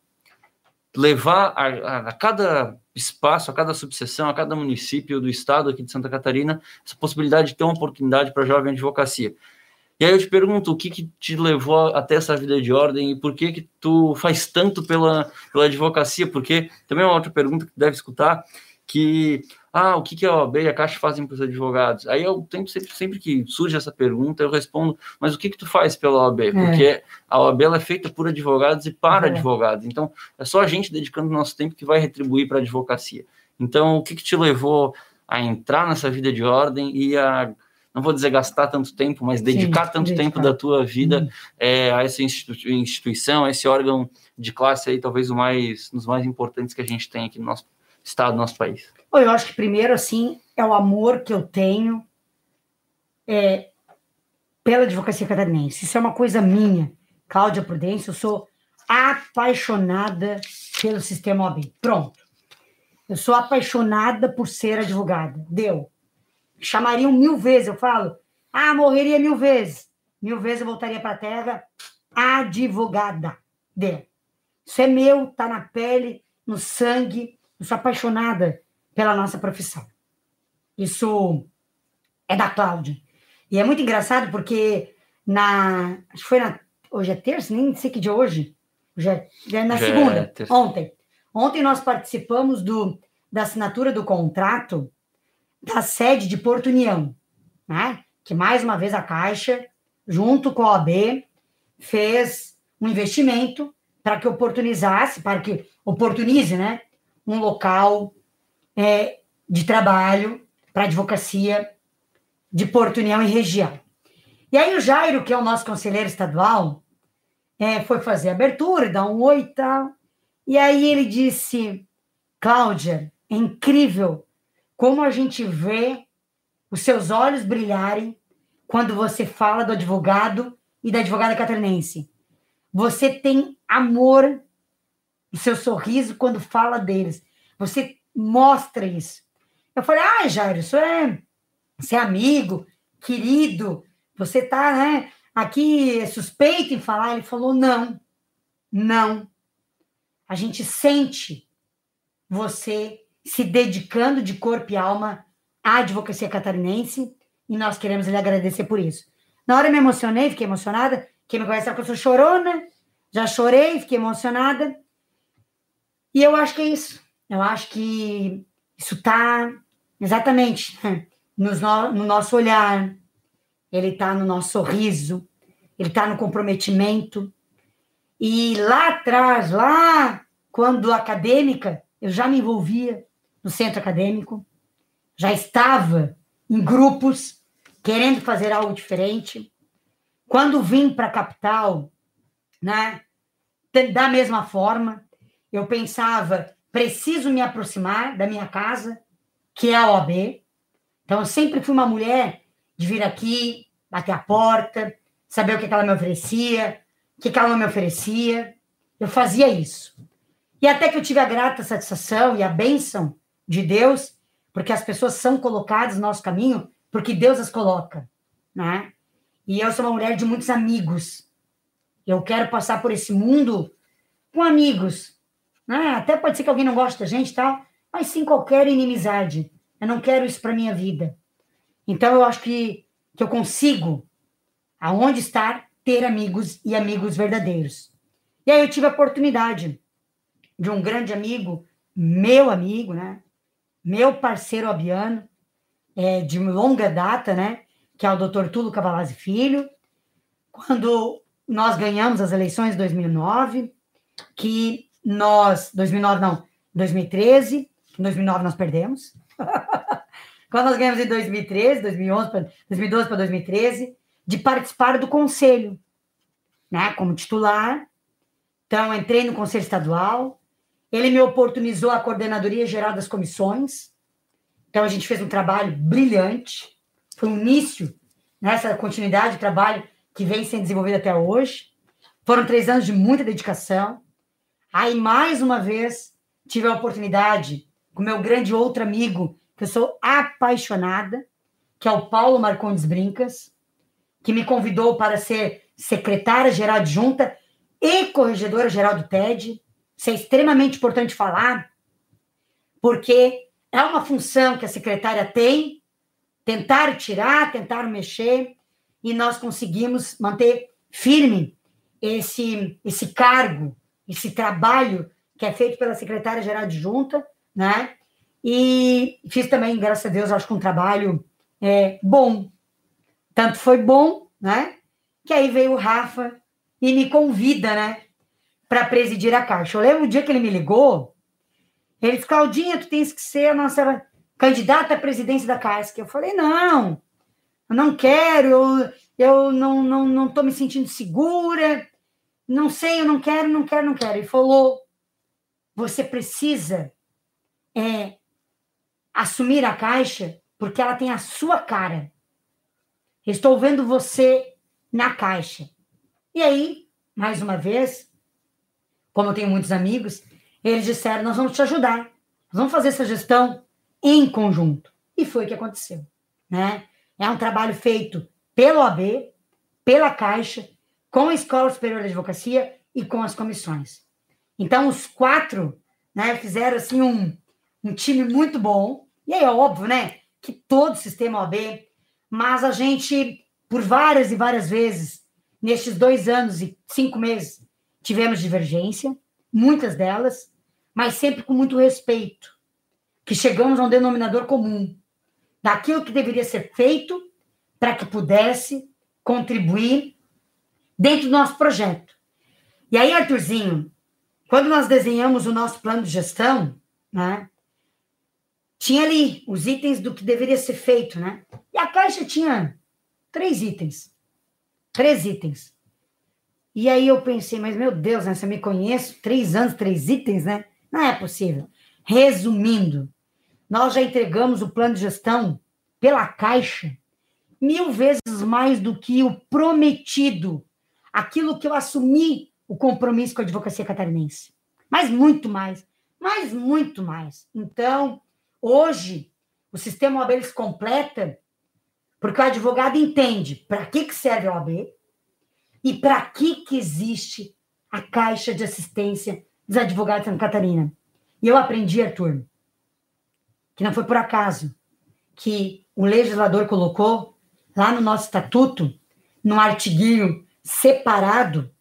levar a, a, a, cada espaço, a cada subseção, a cada município do estado aqui de Santa Catarina, essa possibilidade de ter uma oportunidade para jovem advocacia. E aí eu te pergunto, o que, que te levou até essa vida de ordem e por que que tu faz tanto pela, pela advocacia? Porque também é uma outra pergunta que tu deve escutar, que, ah, o que, que a OAB e a Caixa fazem para os advogados? Aí eu sempre, sempre, sempre que surge essa pergunta, eu respondo, mas o que que tu faz pela OAB? É. Porque a OAB é feita por advogados e para é. advogados. Então, é só a gente dedicando nosso tempo que vai retribuir para a advocacia. Então, o que que te levou a entrar nessa vida de ordem e a não vou dizer gastar tanto tempo, mas dedicar Sim, tanto dedicar. tempo da tua vida uhum. é, a essa institu instituição, a esse órgão de classe aí, talvez o mais, um dos mais importantes que a gente tem aqui no nosso estado, no nosso país? Eu acho que primeiro, assim, é o amor que eu tenho é, pela advocacia catarinense. Isso é uma coisa minha, Cláudia Prudência, eu sou apaixonada pelo sistema OAB. Pronto. Eu sou apaixonada por ser advogada. Deu chamariam mil vezes. Eu falo, ah, morreria mil vezes. Mil vezes eu voltaria para a terra advogada dele. Isso é meu, tá na pele, no sangue. Eu sou apaixonada pela nossa profissão. Isso é da Cláudia. E é muito engraçado porque na. Acho que foi na. Hoje é terça, nem sei que dia hoje. Hoje é, é na Já é segunda, é ontem. Ontem nós participamos do, da assinatura do contrato da sede de Porto União, né? que mais uma vez a Caixa, junto com a OAB, fez um investimento para que oportunizasse, para que oportunize né? um local é, de trabalho para advocacia de Porto União e região. E aí o Jairo, que é o nosso conselheiro estadual, é, foi fazer a abertura, dar um oi e tal. E aí ele disse, Cláudia, é incrível como a gente vê os seus olhos brilharem quando você fala do advogado e da advogada catarinense. Você tem amor no seu sorriso quando fala deles. Você mostra isso. Eu falei, ah, Jairo, isso é, você é amigo, querido, você tá, né, aqui suspeito em falar. Ele falou, não, não. A gente sente você se dedicando de corpo e alma à advocacia catarinense e nós queremos lhe agradecer por isso. Na hora eu me emocionei, fiquei emocionada. Quem me conhece sabe que eu sou chorona, já chorei, fiquei emocionada. E eu acho que é isso. Eu acho que isso está exatamente no, no nosso olhar, ele está no nosso sorriso, ele está no comprometimento. E lá atrás, lá quando acadêmica, eu já me envolvia no centro acadêmico, já estava em grupos querendo fazer algo diferente. Quando vim para a capital, né, da mesma forma, eu pensava preciso me aproximar da minha casa, que é a OAB. Então, eu sempre fui uma mulher de vir aqui, bater a porta, saber o que ela me oferecia, o que ela não me oferecia. Eu fazia isso. E até que eu tive a grata satisfação e a bênção de Deus, porque as pessoas são colocadas no nosso caminho porque Deus as coloca, né? E eu sou uma mulher de muitos amigos. Eu quero passar por esse mundo com amigos. Né? Até pode ser que alguém não goste da gente, tal, mas sem qualquer inimizade. Eu não quero isso para minha vida. Então eu acho que, que eu consigo, aonde estar, ter amigos e amigos verdadeiros. E aí eu tive a oportunidade de um grande amigo, meu amigo, né? Meu parceiro Abiano, é, de longa data, né? Que é o doutor Tulo Cavalazzi Filho. Quando nós ganhamos as eleições de 2009, que nós, 2009 não, 2013, em 2009 nós perdemos. Quando nós ganhamos em 2013, 2011, 2012 para 2013, de participar do conselho, né, como titular. Então, entrei no conselho estadual. Ele me oportunizou a coordenadoria geral das comissões. Então, a gente fez um trabalho brilhante. Foi um início nessa continuidade de trabalho que vem sendo desenvolvido até hoje. Foram três anos de muita dedicação. Aí, mais uma vez, tive a oportunidade com meu grande outro amigo, que eu sou apaixonada, que é o Paulo Marcondes Brincas, que me convidou para ser secretária-geral adjunta e corregedora-geral do TED. Isso é extremamente importante falar, porque é uma função que a secretária tem, tentar tirar, tentar mexer, e nós conseguimos manter firme esse, esse cargo, esse trabalho que é feito pela secretária-geral adjunta, né? E fiz também, graças a Deus, acho que um trabalho é, bom, tanto foi bom, né? Que aí veio o Rafa e me convida, né? Para presidir a Caixa. Eu lembro o dia que ele me ligou, ele disse, Claudinha, tu tens que ser a nossa candidata à presidência da Caixa. Eu falei, não, eu não quero, eu, eu não, não, não tô me sentindo segura, não sei, eu não quero, não quero, não quero. Ele falou, você precisa é, assumir a Caixa porque ela tem a sua cara. Estou vendo você na caixa. E aí, mais uma vez, como eu tenho muitos amigos, eles disseram: nós vamos te ajudar, nós vamos fazer essa gestão em conjunto. E foi o que aconteceu. Né? É um trabalho feito pelo AB, pela Caixa, com a Escola Superior de Advocacia e com as comissões. Então, os quatro né, fizeram assim um, um time muito bom. E é óbvio, né, que todo o sistema OAB mas a gente, por várias e várias vezes, nestes dois anos e cinco meses, tivemos divergência, muitas delas, mas sempre com muito respeito, que chegamos a um denominador comum daquilo que deveria ser feito para que pudesse contribuir dentro do nosso projeto. E aí, Arthurzinho, quando nós desenhamos o nosso plano de gestão, né, tinha ali os itens do que deveria ser feito, né? E a caixa tinha três itens. Três itens. E aí eu pensei, mas meu Deus, né? Eu me conheço, três anos, três itens, né? Não é possível. Resumindo, nós já entregamos o plano de gestão pela Caixa mil vezes mais do que o prometido, aquilo que eu assumi o compromisso com a advocacia catarinense. Mas muito mais, mas muito mais. Então, Hoje, o sistema OAB se completa porque o advogado entende para que, que serve a OAB e para que, que existe a Caixa de Assistência dos Advogados de Santa Catarina. E eu aprendi, Arthur, que não foi por acaso que o legislador colocou lá no nosso estatuto, num artiguinho separado,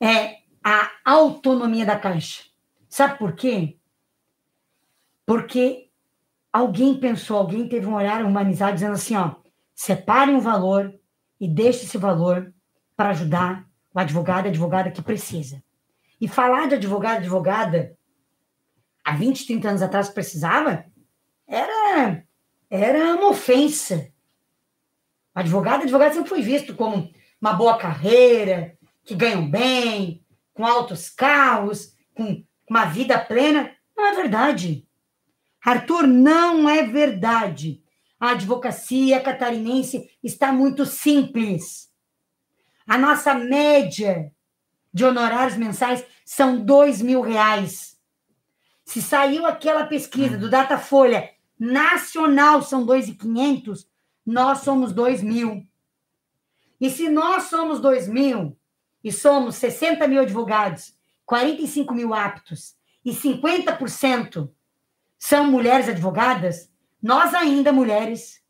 é a autonomia da Caixa. Sabe por quê? Porque alguém pensou, alguém teve um olhar humanizado dizendo assim, ó, separe um valor e deixe esse valor para ajudar o advogado e a advogada que precisa. E falar de advogado e advogada há 20, 30 anos atrás precisava, era, era uma ofensa. O advogado e advogada sempre foi visto como uma boa carreira, que ganham bem, com altos carros, com uma vida plena. Não é verdade. Arthur, não é verdade. A advocacia catarinense está muito simples. A nossa média de honorários mensais são dois mil reais. Se saiu aquela pesquisa do Datafolha nacional são dois e quinhentos, nós somos dois mil. E se nós somos dois mil e somos 60 mil advogados, 45 mil aptos e 50% são mulheres advogadas, nós ainda, mulheres,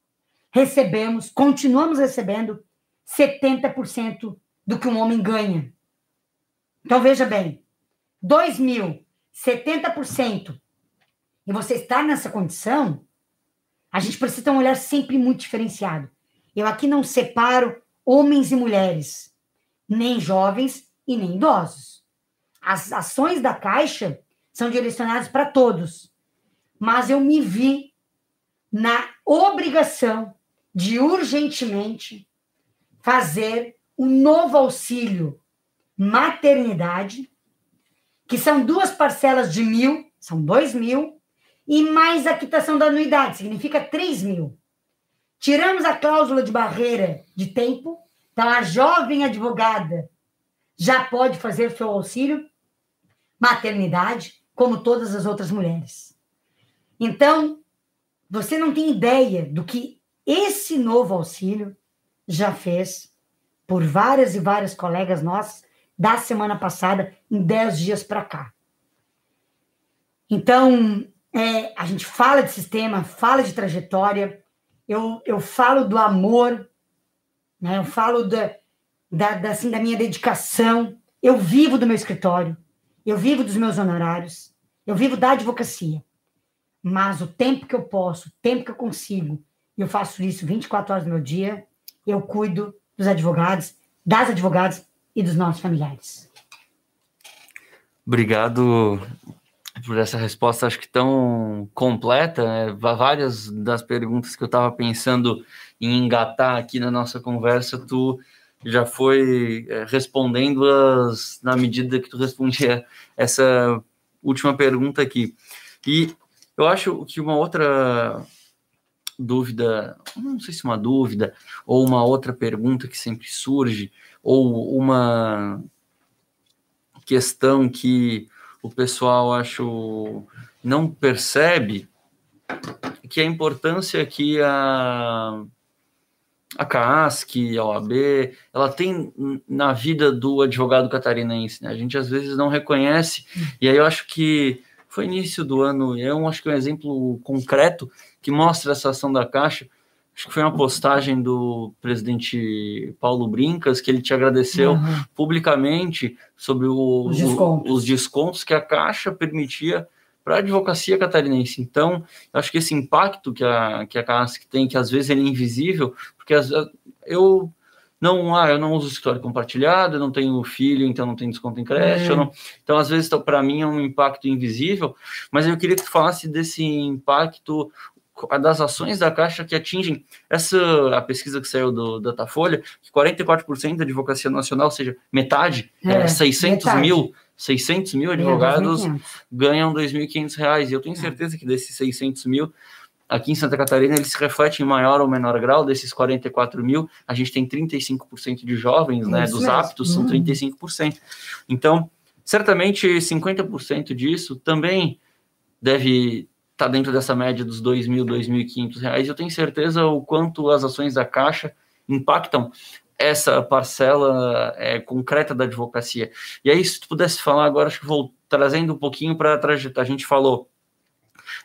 recebemos, continuamos recebendo 70% do que um homem ganha. Então, veja bem, 2 mil, 70%, e você está nessa condição, a gente precisa ter um olhar sempre muito diferenciado. Eu aqui não separo homens e mulheres, nem jovens e nem idosos. As ações da Caixa são direcionadas para todos, mas eu me vi na obrigação de urgentemente fazer um novo auxílio maternidade, que são duas parcelas de mil, são dois mil, e mais a quitação da anuidade, significa três mil. Tiramos a cláusula de barreira de tempo, então a jovem advogada já pode fazer seu auxílio maternidade, como todas as outras mulheres. Então, você não tem ideia do que esse novo auxílio já fez por várias e várias colegas nossas da semana passada, em 10 dias para cá. Então, é, a gente fala de sistema, fala de trajetória, eu, eu falo do amor, né? eu falo da, da, da, assim, da minha dedicação, eu vivo do meu escritório, eu vivo dos meus honorários, eu vivo da advocacia. Mas o tempo que eu posso, o tempo que eu consigo, eu faço isso 24 horas do meu dia, eu cuido dos advogados, das advogadas e dos nossos familiares. Obrigado por essa resposta, acho que tão completa. Né? Várias das perguntas que eu estava pensando em engatar aqui na nossa conversa, tu já foi é, respondendo-as na medida que tu respondia essa última pergunta aqui. E eu acho que uma outra dúvida, não sei se uma dúvida, ou uma outra pergunta que sempre surge, ou uma questão que o pessoal acho não percebe que a importância que a a CASC, a OAB, ela tem na vida do advogado catarinense, né? A gente às vezes não reconhece, e aí eu acho que foi início do ano, e eu acho que é um exemplo concreto que mostra essa ação da Caixa, acho que foi uma postagem do presidente Paulo Brincas, que ele te agradeceu uhum. publicamente sobre o, os, descontos. O, os, descontos. que a Caixa permitia para a advocacia catarinense. Então, acho que esse impacto que a, que a Caixa tem, que às vezes ele é invisível, porque as, eu não, ah, eu não uso escritório compartilhado, eu não tenho filho, então não tenho desconto em creche. É. Não... Então, às vezes, para mim é um impacto invisível, mas eu queria que tu falasse desse impacto das ações da Caixa que atingem essa a pesquisa que saiu do Datafolha, que 44% da advocacia nacional, ou seja, metade, é, é 600 metade. mil 600 mil advogados é, ganham 2.500 reais. E eu tenho certeza que desses 600 mil, aqui em Santa Catarina, eles se refletem em maior ou menor grau. Desses 44 mil, a gente tem 35% de jovens, né? Dos mesmo. aptos, são 35%. Hum. Então, certamente 50% disso também deve está dentro dessa média dos 2.000, 2.500 reais. Eu tenho certeza o quanto as ações da Caixa impactam essa parcela é, concreta da advocacia. E aí, se tu pudesse falar agora, acho que vou trazendo um pouquinho para a trajetória. A gente falou,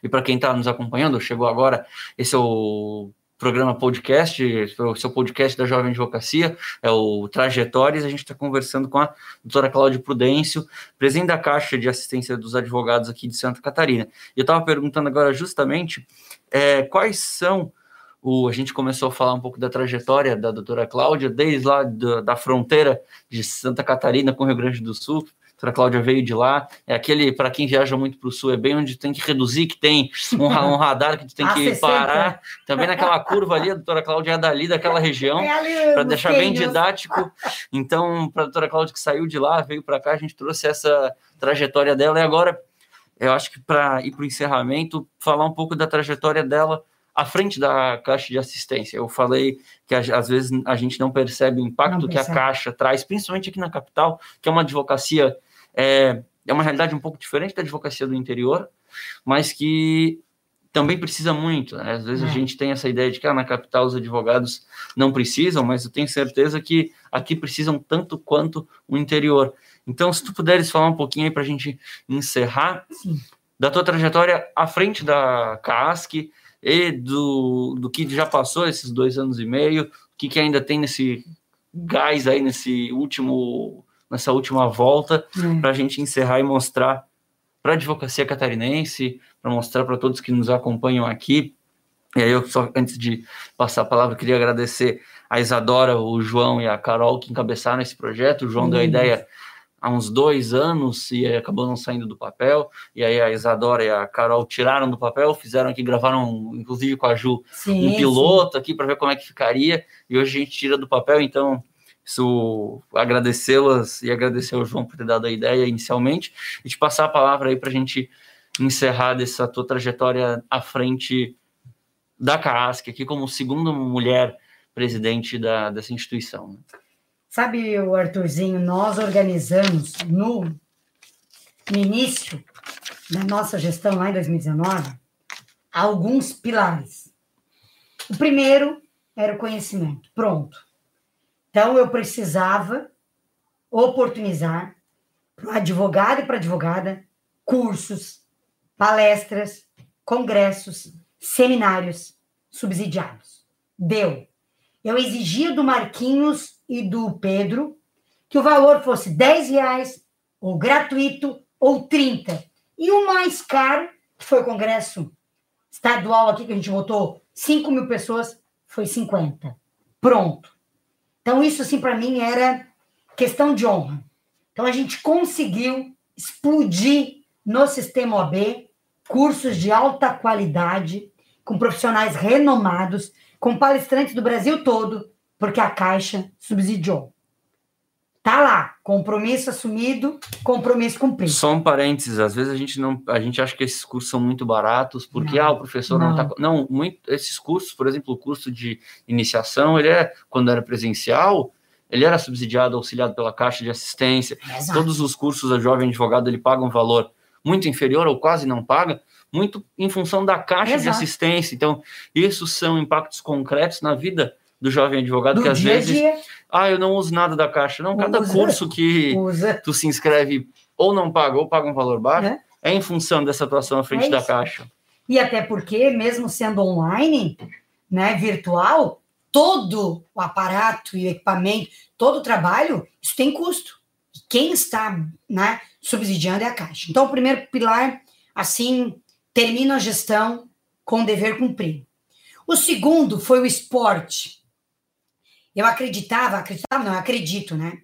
e para quem está nos acompanhando, chegou agora, esse é o programa podcast, o seu podcast da Jovem Advocacia, é o Trajetórias. A gente está conversando com a doutora Cláudia Prudêncio, presidente da Caixa de Assistência dos Advogados aqui de Santa Catarina. E eu estava perguntando agora justamente é, quais são. O, a gente começou a falar um pouco da trajetória da doutora Cláudia, desde lá da, da fronteira de Santa Catarina com o Rio Grande do Sul, doutora Cláudia veio de lá. É aquele, para quem viaja muito para o sul, é bem onde tem que reduzir, que tem um, um radar que tu tem que parar. Também naquela curva ali, a doutora Cláudia é dali, daquela região, é para deixar bem didático. Então, para a doutora Cláudia que saiu de lá, veio para cá, a gente trouxe essa trajetória dela e agora eu acho que para ir para o encerramento, falar um pouco da trajetória dela à frente da Caixa de Assistência. Eu falei que às vezes a gente não percebe o impacto que a Caixa traz, principalmente aqui na capital, que é uma advocacia, é, é uma realidade um pouco diferente da advocacia do interior, mas que também precisa muito. Né? Às vezes é. a gente tem essa ideia de que ah, na capital os advogados não precisam, mas eu tenho certeza que aqui precisam tanto quanto o interior. Então, se tu puderes falar um pouquinho aí para a gente encerrar Sim. da tua trajetória à frente da CASC e do, do que já passou esses dois anos e meio, o que, que ainda tem nesse gás aí, nesse último, nessa última volta, hum. para a gente encerrar e mostrar para a advocacia catarinense, para mostrar para todos que nos acompanham aqui. E aí, eu só antes de passar a palavra, queria agradecer a Isadora, o João e a Carol que encabeçaram esse projeto. O João hum. deu a ideia há uns dois anos e acabou não saindo do papel. E aí a Isadora e a Carol tiraram do papel, fizeram aqui, gravaram, inclusive com a Ju, sim, um piloto sim. aqui para ver como é que ficaria. E hoje a gente tira do papel, então isso agradecê-las e agradecer ao João por ter dado a ideia inicialmente e te passar a palavra aí para a gente encerrar dessa tua trajetória à frente da CASC, aqui como segunda mulher presidente da, dessa instituição. Né? Sabe, o Arthurzinho, nós organizamos no, no início da nossa gestão lá em 2019 alguns pilares. O primeiro era o conhecimento. Pronto. Então eu precisava oportunizar para o advogado e para a advogada cursos, palestras, congressos, seminários subsidiados. Deu. Eu exigia do Marquinhos e do Pedro que o valor fosse 10 reais, ou gratuito, ou 30. E o mais caro, que foi o congresso estadual aqui, que a gente votou 5 mil pessoas, foi 50. Pronto. Então, isso, assim, para mim, era questão de honra. Então, a gente conseguiu explodir no sistema OAB cursos de alta qualidade, com profissionais renomados, com palestrantes do Brasil todo, porque a Caixa subsidiou. Tá lá, compromisso assumido, compromisso cumprido. Só um parênteses, às vezes a gente não, a gente acha que esses cursos são muito baratos, porque não, ah, o professor não, não tá, não, muito esses cursos, por exemplo, o curso de iniciação, ele é quando era presencial, ele era subsidiado, auxiliado pela Caixa de Assistência. Exato. Todos os cursos da jovem advogado, ele paga um valor muito inferior ou quase não paga, muito em função da Caixa Exato. de Assistência. Então, isso são impactos concretos na vida do jovem advogado, do que às vezes. Ah, eu não uso nada da caixa. Não, cada usa, curso que usa. tu se inscreve ou não paga ou paga um valor baixo, é, é em função dessa atuação à frente é da caixa. E até porque, mesmo sendo online, né, virtual, todo o aparato e o equipamento, todo o trabalho, isso tem custo. E quem está né, subsidiando é a Caixa. Então, o primeiro pilar, assim, termina a gestão com o dever cumprido. O segundo foi o esporte. Eu acreditava, acreditava não, acredito, né?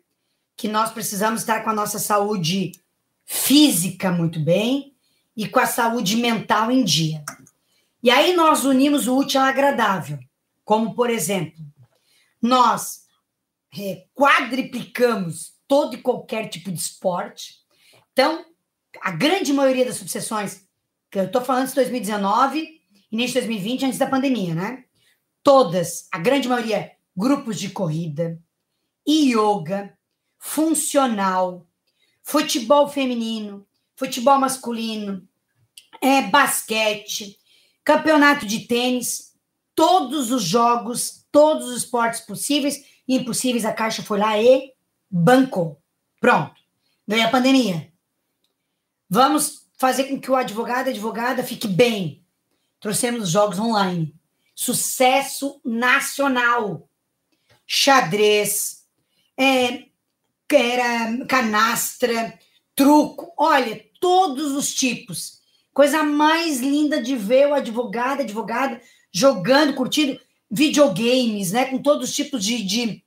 Que nós precisamos estar com a nossa saúde física muito bem e com a saúde mental em dia. E aí nós unimos o útil ao agradável, como por exemplo, nós é, quadriplicamos todo e qualquer tipo de esporte. Então, a grande maioria das subseções, que eu estou falando de 2019, início de 2020, antes da pandemia, né? Todas, a grande maioria, grupos de corrida, yoga, funcional, futebol feminino, futebol masculino, é, basquete, campeonato de tênis, todos os jogos, todos os esportes possíveis e impossíveis, a Caixa foi lá e bancou. Pronto. Veio a pandemia. Vamos fazer com que o advogado e advogada fique bem. Trouxemos jogos online. Sucesso nacional xadrez, é, era canastra, truco, olha, todos os tipos. Coisa mais linda de ver o advogado, advogada jogando, curtindo videogames, né? Com todos os tipos de, de,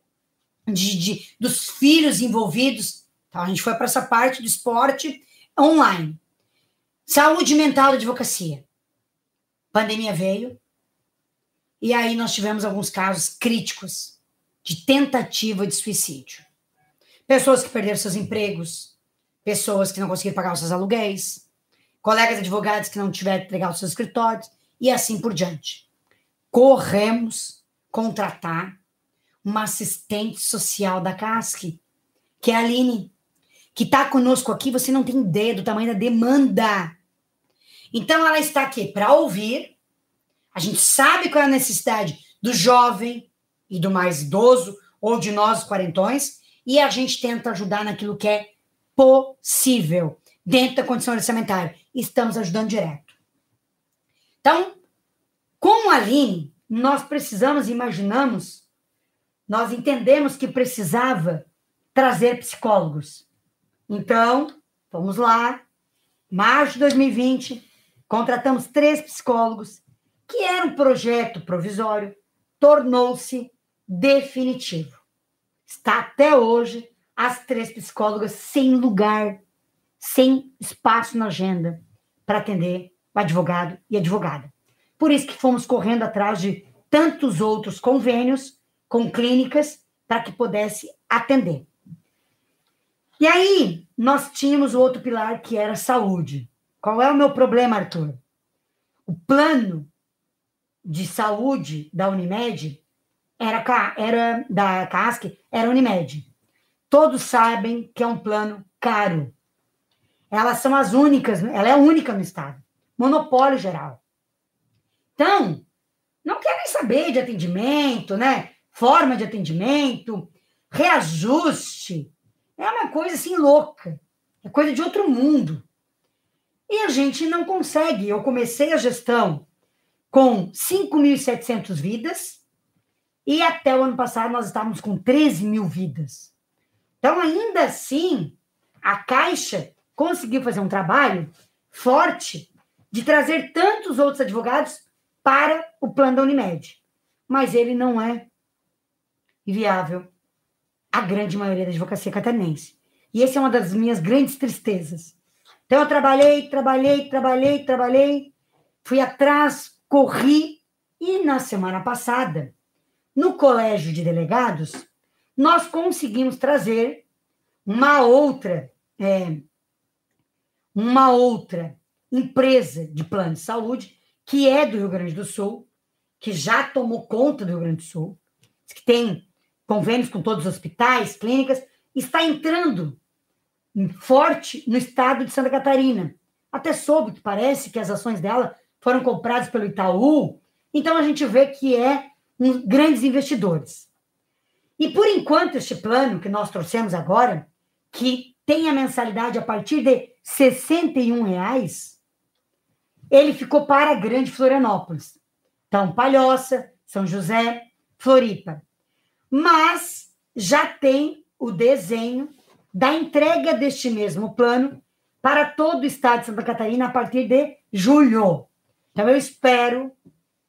de, de dos filhos envolvidos. Então, a gente foi para essa parte do esporte online. Saúde mental da advocacia. Pandemia veio. E aí nós tivemos alguns casos críticos de tentativa de suicídio. Pessoas que perderam seus empregos, pessoas que não conseguiram pagar os seus aluguéis, colegas advogados que não tiveram entregar os seus escritórios e assim por diante. Corremos contratar uma assistente social da CASC, que é a Aline, que está conosco aqui, você não tem ideia do tamanho da demanda. Então, ela está aqui para ouvir, a gente sabe qual é a necessidade do jovem e do mais idoso, ou de nós, quarentões, e a gente tenta ajudar naquilo que é possível, dentro da condição orçamentária. Estamos ajudando direto. Então, com a Aline, nós precisamos, imaginamos, nós entendemos que precisava trazer psicólogos. Então, vamos lá. Março de 2020, contratamos três psicólogos, que era um projeto provisório, tornou-se definitivo. Está até hoje as três psicólogas sem lugar, sem espaço na agenda para atender o advogado e advogada. Por isso que fomos correndo atrás de tantos outros convênios com clínicas para que pudesse atender. E aí, nós tínhamos o outro pilar que era saúde. Qual é o meu problema, Arthur? O plano de saúde da Unimed era, era da CASC, era Unimed. Todos sabem que é um plano caro. Elas são as únicas, ela é única no estado. Monopólio geral. Então, não querem saber de atendimento, né? Forma de atendimento, reajuste. É uma coisa assim louca. É coisa de outro mundo. E a gente não consegue. Eu comecei a gestão com 5.700 vidas e até o ano passado nós estávamos com 13 mil vidas. Então, ainda assim, a Caixa conseguiu fazer um trabalho forte de trazer tantos outros advogados para o plano da Unimed. Mas ele não é viável a grande maioria da advocacia catarinense. E essa é uma das minhas grandes tristezas. Então eu trabalhei, trabalhei, trabalhei, trabalhei, fui atrás, corri e na semana passada, no colégio de delegados, nós conseguimos trazer uma outra é, uma outra empresa de plano de saúde que é do Rio Grande do Sul, que já tomou conta do Rio Grande do Sul, que tem convênios com todos os hospitais, clínicas, está entrando forte no estado de Santa Catarina. Até soube que parece que as ações dela foram compradas pelo Itaú, então a gente vê que é grandes investidores. E por enquanto, este plano que nós trouxemos agora, que tem a mensalidade a partir de 61 reais, ele ficou para a Grande Florianópolis. Então, Palhoça, São José, Floripa. Mas já tem o desenho da entrega deste mesmo plano para todo o estado de Santa Catarina a partir de julho. Então, eu espero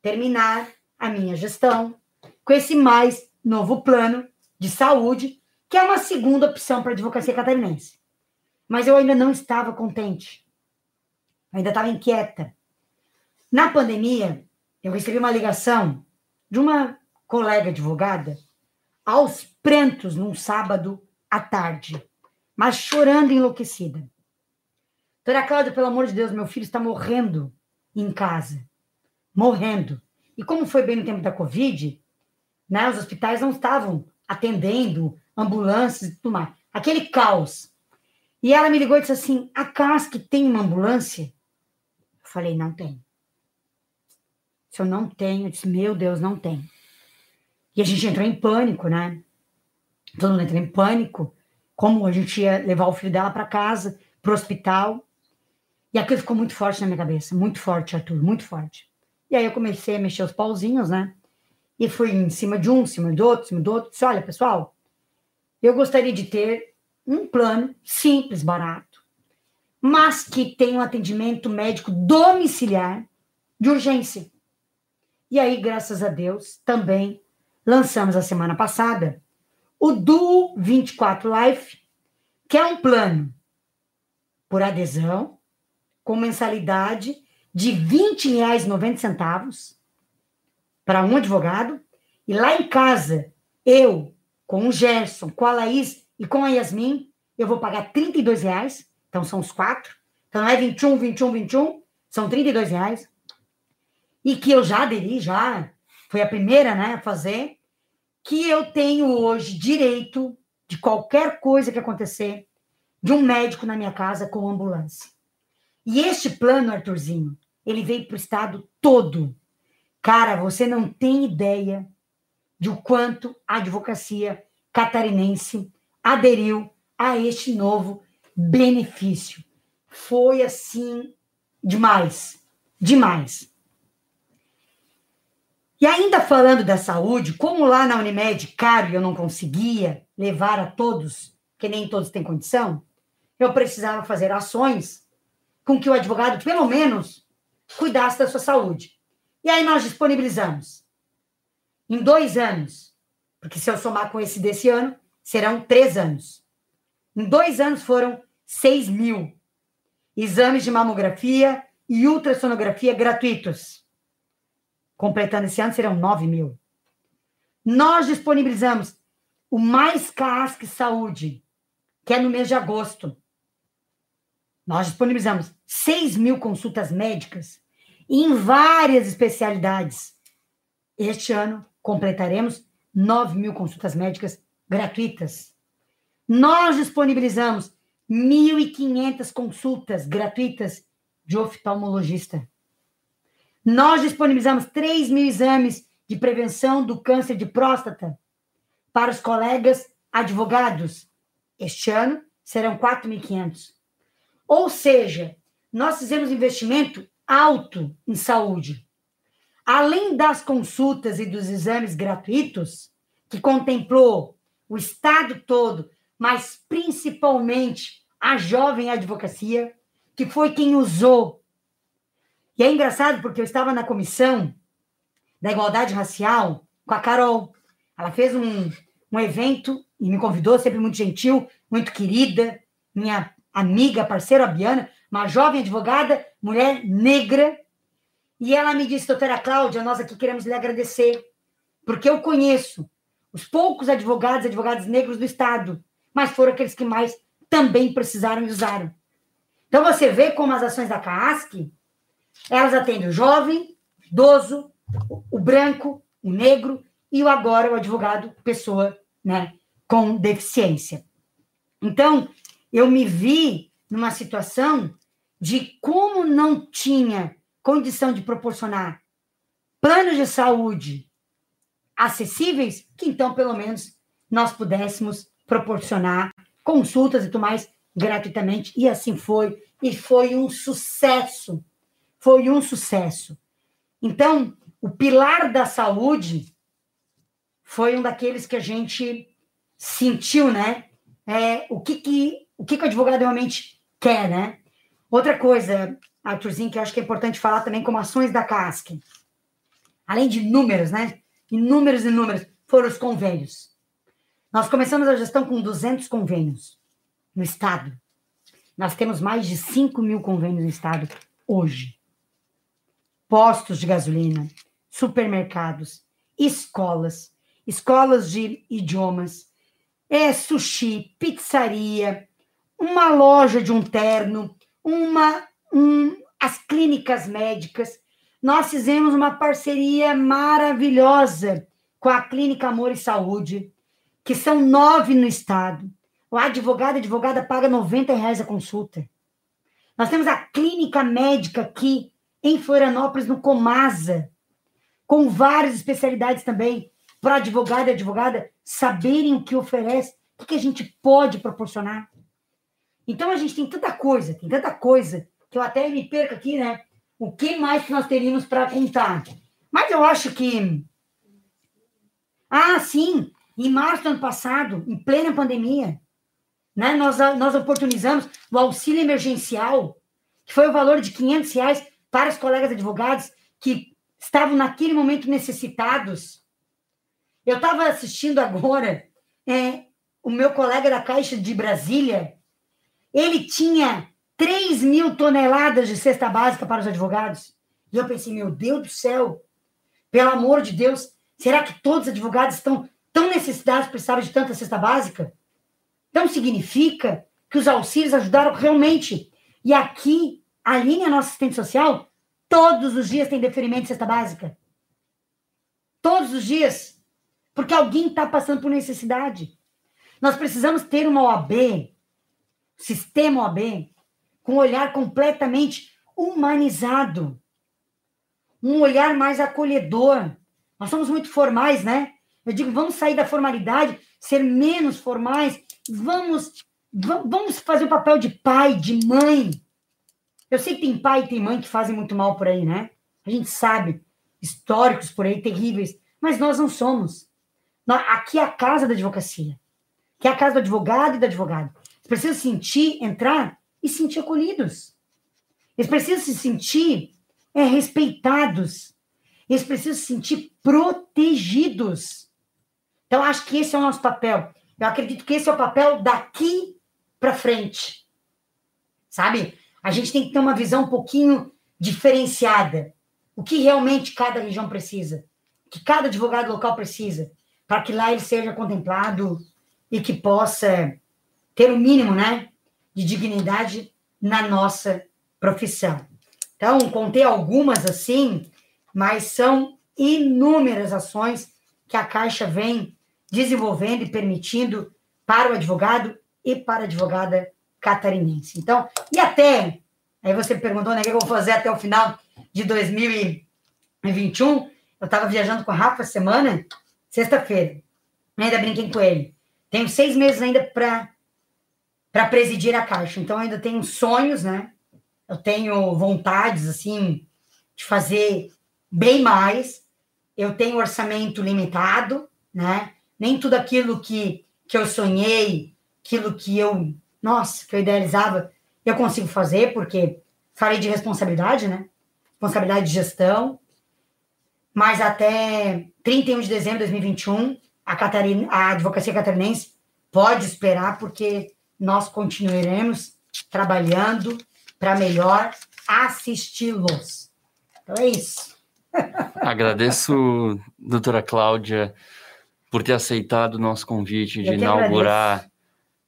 terminar a minha gestão com esse mais novo plano de saúde, que é uma segunda opção para a advocacia catarinense. Mas eu ainda não estava contente ainda estava inquieta. Na pandemia, eu recebi uma ligação de uma colega advogada aos prantos num sábado à tarde, mas chorando enlouquecida. Doutora Cláudia, pelo amor de Deus, meu filho está morrendo em casa. Morrendo. E como foi bem no tempo da Covid, né, os hospitais não estavam atendendo ambulâncias e tudo mais. Aquele caos. E ela me ligou e disse assim: a CASC tem uma ambulância? Falei, não tem. Se eu não tenho, eu disse, meu Deus, não tem. E a gente entrou em pânico, né? Todo mundo entrou em pânico. Como a gente ia levar o filho dela para casa, para o hospital. E aquilo ficou muito forte na minha cabeça. Muito forte, Arthur, muito forte. E aí eu comecei a mexer os pauzinhos, né? E fui em cima de um, em cima do outro, em cima do outro. Disse, olha, pessoal, eu gostaria de ter um plano simples, barato mas que tem um atendimento médico domiciliar de urgência. E aí, graças a Deus, também lançamos a semana passada o Duo 24 Life, que é um plano por adesão, com mensalidade de R$ 20,90 para um advogado. E lá em casa, eu, com o Gerson, com a Laís e com a Yasmin, eu vou pagar R$ 32,00 então, são os quatro. Então não é 21, 21, 21, são 32 reais. E que eu já aderi, já, foi a primeira né, a fazer, que eu tenho hoje direito de qualquer coisa que acontecer, de um médico na minha casa com ambulância. E este plano, Arthurzinho, ele veio para o estado todo. Cara, você não tem ideia de o quanto a advocacia catarinense aderiu a este novo benefício. Foi assim demais, demais. E ainda falando da saúde, como lá na Unimed, caro, eu não conseguia levar a todos, que nem todos têm condição, eu precisava fazer ações com que o advogado, pelo menos, cuidasse da sua saúde. E aí nós disponibilizamos. Em dois anos, porque se eu somar com esse desse ano, serão três anos. Em dois anos foram seis mil exames de mamografia e ultrassonografia gratuitos completando esse ano, serão 9 mil. Nós disponibilizamos o Mais Casque Saúde, que é no mês de agosto. Nós disponibilizamos 6 mil consultas médicas em várias especialidades. Este ano, completaremos 9 mil consultas médicas gratuitas. Nós disponibilizamos 1.500 consultas gratuitas de oftalmologista. Nós disponibilizamos 3 mil exames de prevenção do câncer de próstata para os colegas advogados. Este ano serão 4.500. Ou seja, nós fizemos investimento alto em saúde. Além das consultas e dos exames gratuitos, que contemplou o Estado todo, mas principalmente a jovem advocacia, que foi quem usou e é engraçado porque eu estava na comissão da igualdade racial com a Carol. Ela fez um, um evento e me convidou, sempre muito gentil, muito querida, minha amiga, parceira Biana, uma jovem advogada, mulher negra. E ela me disse, doutora Cláudia, nós aqui queremos lhe agradecer, porque eu conheço os poucos advogados advogados negros do Estado, mas foram aqueles que mais também precisaram e usaram. Então você vê como as ações da CAASC elas atendem o jovem, idoso, o branco, o negro e o agora o advogado, pessoa né, com deficiência. Então, eu me vi numa situação de como não tinha condição de proporcionar planos de saúde acessíveis, que então, pelo menos, nós pudéssemos proporcionar consultas e tudo mais gratuitamente. E assim foi, e foi um sucesso foi um sucesso. Então, o pilar da saúde foi um daqueles que a gente sentiu, né? É, o que, que, o que, que o advogado realmente quer, né? Outra coisa, Arthurzinho, que eu acho que é importante falar também como ações da CASC. Além de números, né? Inúmeros e números, foram os convênios. Nós começamos a gestão com 200 convênios no Estado. Nós temos mais de 5 mil convênios no Estado hoje postos de gasolina, supermercados, escolas, escolas de idiomas, é sushi, pizzaria, uma loja de um terno, uma um, as clínicas médicas. Nós fizemos uma parceria maravilhosa com a Clínica Amor e Saúde, que são nove no estado. O advogado e advogada paga 90 reais a consulta. Nós temos a clínica médica aqui, em Florianópolis, no Comasa, com várias especialidades também, para advogado e advogada saberem o que oferece, o que a gente pode proporcionar. Então, a gente tem tanta coisa, tem tanta coisa, que eu até me perco aqui, né? O que mais que nós teríamos para contar? Mas eu acho que. Ah, sim! Em março do ano passado, em plena pandemia, né, nós, nós oportunizamos o auxílio emergencial, que foi o valor de 500 reais para os colegas advogados que estavam naquele momento necessitados. Eu estava assistindo agora é, o meu colega da Caixa de Brasília, ele tinha 3 mil toneladas de cesta básica para os advogados. E eu pensei, meu Deus do céu, pelo amor de Deus, será que todos os advogados estão tão necessitados, precisavam de tanta cesta básica? Então significa que os auxílios ajudaram realmente E aqui, a linha nossa assistente social, todos os dias tem deferimento de cesta básica. Todos os dias. Porque alguém está passando por necessidade. Nós precisamos ter uma OAB, sistema OAB, com um olhar completamente humanizado. Um olhar mais acolhedor. Nós somos muito formais, né? Eu digo, vamos sair da formalidade, ser menos formais, vamos, vamos fazer o papel de pai, de mãe. Eu sei que tem pai e tem mãe que fazem muito mal por aí, né? A gente sabe, históricos por aí terríveis, mas nós não somos. Aqui é a casa da advocacia, que é a casa do advogado e da advogada. Eles precisam sentir, entrar e sentir acolhidos. Eles precisam se sentir é, respeitados. Eles precisam se sentir protegidos. Então, acho que esse é o nosso papel. Eu acredito que esse é o papel daqui para frente. Sabe? A gente tem que ter uma visão um pouquinho diferenciada. O que realmente cada região precisa. O que cada advogado local precisa. Para que lá ele seja contemplado e que possa ter o mínimo, né? De dignidade na nossa profissão. Então, contei algumas assim, mas são inúmeras ações que a Caixa vem desenvolvendo e permitindo para o advogado e para a advogada catarinense. Então, e até, aí você perguntou, né, o que eu vou fazer até o final de 2021? Eu estava viajando com a Rafa semana, sexta-feira. Ainda brinquei com ele. Tenho seis meses ainda para presidir a Caixa. Então, ainda tenho sonhos, né? Eu tenho vontades, assim, de fazer bem mais. Eu tenho orçamento limitado, né? nem tudo aquilo que, que eu sonhei, aquilo que eu, nossa, que eu idealizava, eu consigo fazer, porque falei de responsabilidade, né? Responsabilidade de gestão. Mas até 31 de dezembro de 2021, a, Catarina, a advocacia catarinense pode esperar, porque nós continuaremos trabalhando para melhor assisti-los. Então é isso. Agradeço, doutora Cláudia, por ter aceitado o nosso convite de inaugurar agradeço.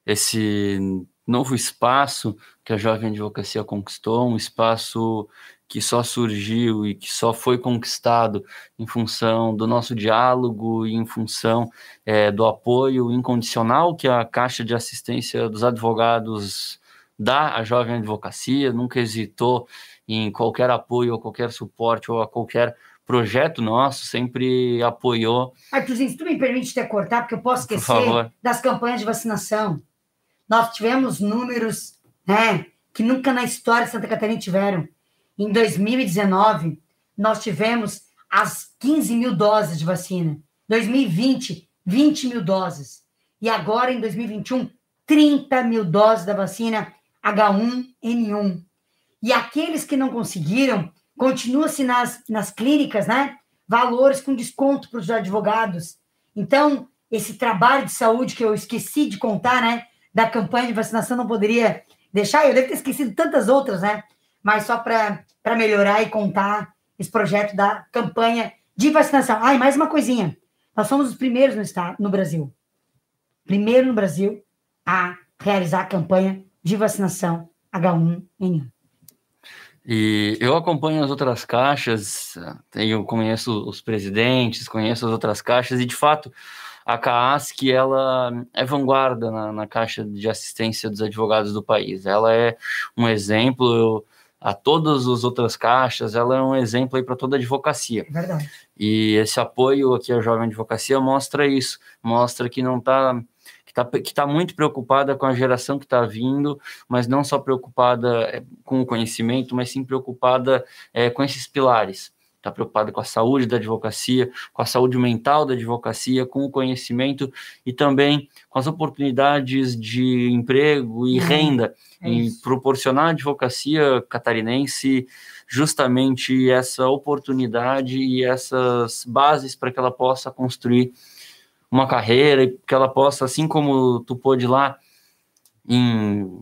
esse novo espaço que a Jovem Advocacia conquistou, um espaço que só surgiu e que só foi conquistado em função do nosso diálogo e em função é, do apoio incondicional que a Caixa de Assistência dos Advogados dá à Jovem Advocacia, nunca hesitou em qualquer apoio ou qualquer suporte ou a qualquer projeto nosso sempre apoiou. Arthurzinho, se tu me permite te cortar, porque eu posso esquecer das campanhas de vacinação. Nós tivemos números né, que nunca na história de Santa Catarina tiveram. Em 2019, nós tivemos as 15 mil doses de vacina. 2020, 20 mil doses. E agora, em 2021, 30 mil doses da vacina H1N1. E aqueles que não conseguiram, Continua-se nas, nas clínicas, né? Valores com desconto para os advogados. Então, esse trabalho de saúde que eu esqueci de contar, né? Da campanha de vacinação, não poderia deixar. Eu devo ter esquecido tantas outras, né? Mas só para melhorar e contar esse projeto da campanha de vacinação. Ah, e mais uma coisinha. Nós somos os primeiros no, estado, no Brasil. Primeiro no Brasil a realizar a campanha de vacinação H1N1. E eu acompanho as outras caixas, eu conheço os presidentes, conheço as outras caixas, e de fato a CAASC ela é vanguarda na, na, caixa de assistência dos advogados do país. Ela é um exemplo a todas as outras caixas, ela é um exemplo aí para toda a advocacia. Verdade. E esse apoio aqui à jovem advocacia mostra isso, mostra que não está está que tá muito preocupada com a geração que está vindo, mas não só preocupada é, com o conhecimento, mas sim preocupada é, com esses pilares. Está preocupada com a saúde da advocacia, com a saúde mental da advocacia, com o conhecimento e também com as oportunidades de emprego e uhum. renda, é e proporcionar à advocacia catarinense justamente essa oportunidade e essas bases para que ela possa construir uma carreira e que ela possa, assim como tu pôde lá em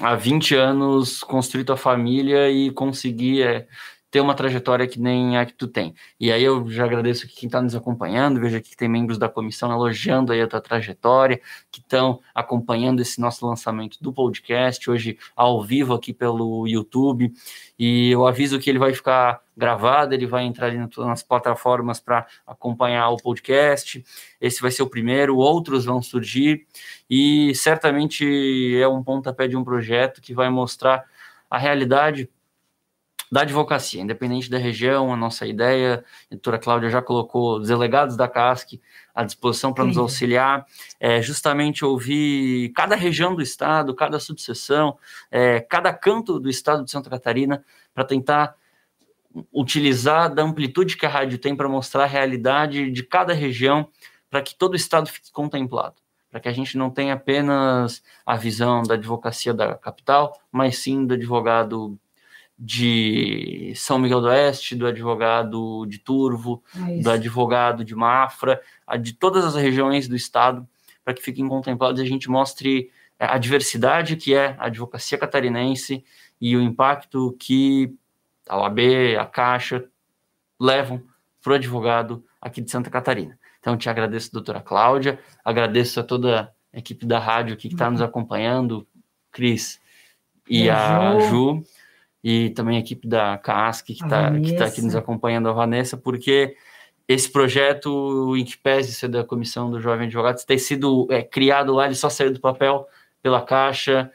há 20 anos construir tua família e conseguir é, ter uma trajetória que nem a que tu tem. E aí eu já agradeço quem está nos acompanhando, vejo aqui que tem membros da comissão elogiando aí a tua trajetória, que estão acompanhando esse nosso lançamento do podcast, hoje ao vivo aqui pelo YouTube, e eu aviso que ele vai ficar gravado, ele vai entrar ali nas plataformas para acompanhar o podcast, esse vai ser o primeiro, outros vão surgir, e certamente é um pontapé de um projeto que vai mostrar a realidade da advocacia, independente da região, a nossa ideia, a doutora Cláudia já colocou os delegados da CASC à disposição para nos auxiliar, é, justamente ouvir cada região do estado, cada subseção, é, cada canto do estado de Santa Catarina, para tentar utilizar da amplitude que a rádio tem para mostrar a realidade de cada região, para que todo o estado fique contemplado para que a gente não tenha apenas a visão da advocacia da capital, mas sim do advogado de São Miguel do Oeste, do advogado de Turvo, é do advogado de Mafra, de todas as regiões do estado, para que fiquem contemplados e a gente mostre é, a diversidade que é a advocacia catarinense e o impacto que a OAB, a Caixa levam para o advogado aqui de Santa Catarina. Então, te agradeço, doutora Cláudia, agradeço a toda a equipe da rádio aqui que está nos uhum. acompanhando, Cris e, e a Ju. Ju e também a equipe da CASC, que está tá aqui nos acompanhando, a Vanessa, porque esse projeto, em que pese ser da Comissão do Jovem Advogado, ter sido é, criado lá, ele só saiu do papel pela Caixa,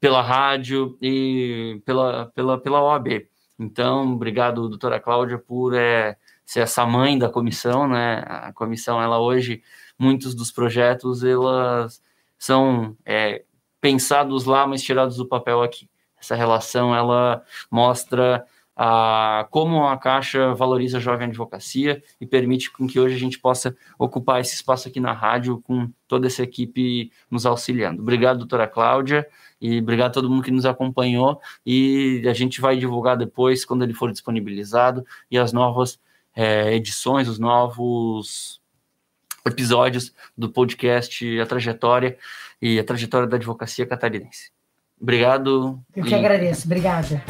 pela rádio e pela, pela, pela OAB. Então, obrigado, doutora Cláudia, por é, ser essa mãe da comissão, né? A comissão, ela hoje, muitos dos projetos, elas são é, pensados lá, mas tirados do papel aqui. Essa relação ela mostra a, como a Caixa valoriza a jovem advocacia e permite com que hoje a gente possa ocupar esse espaço aqui na rádio com toda essa equipe nos auxiliando. Obrigado, doutora Cláudia, e obrigado a todo mundo que nos acompanhou. E a gente vai divulgar depois, quando ele for disponibilizado, e as novas é, edições, os novos episódios do podcast A Trajetória e a Trajetória da Advocacia Catarinense. Obrigado. Eu que e... agradeço. Obrigada.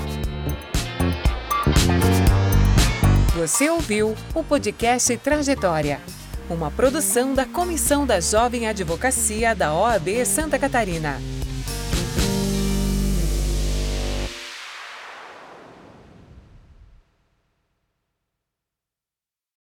Você ouviu o podcast Trajetória, uma produção da Comissão da Jovem Advocacia da OAB Santa Catarina.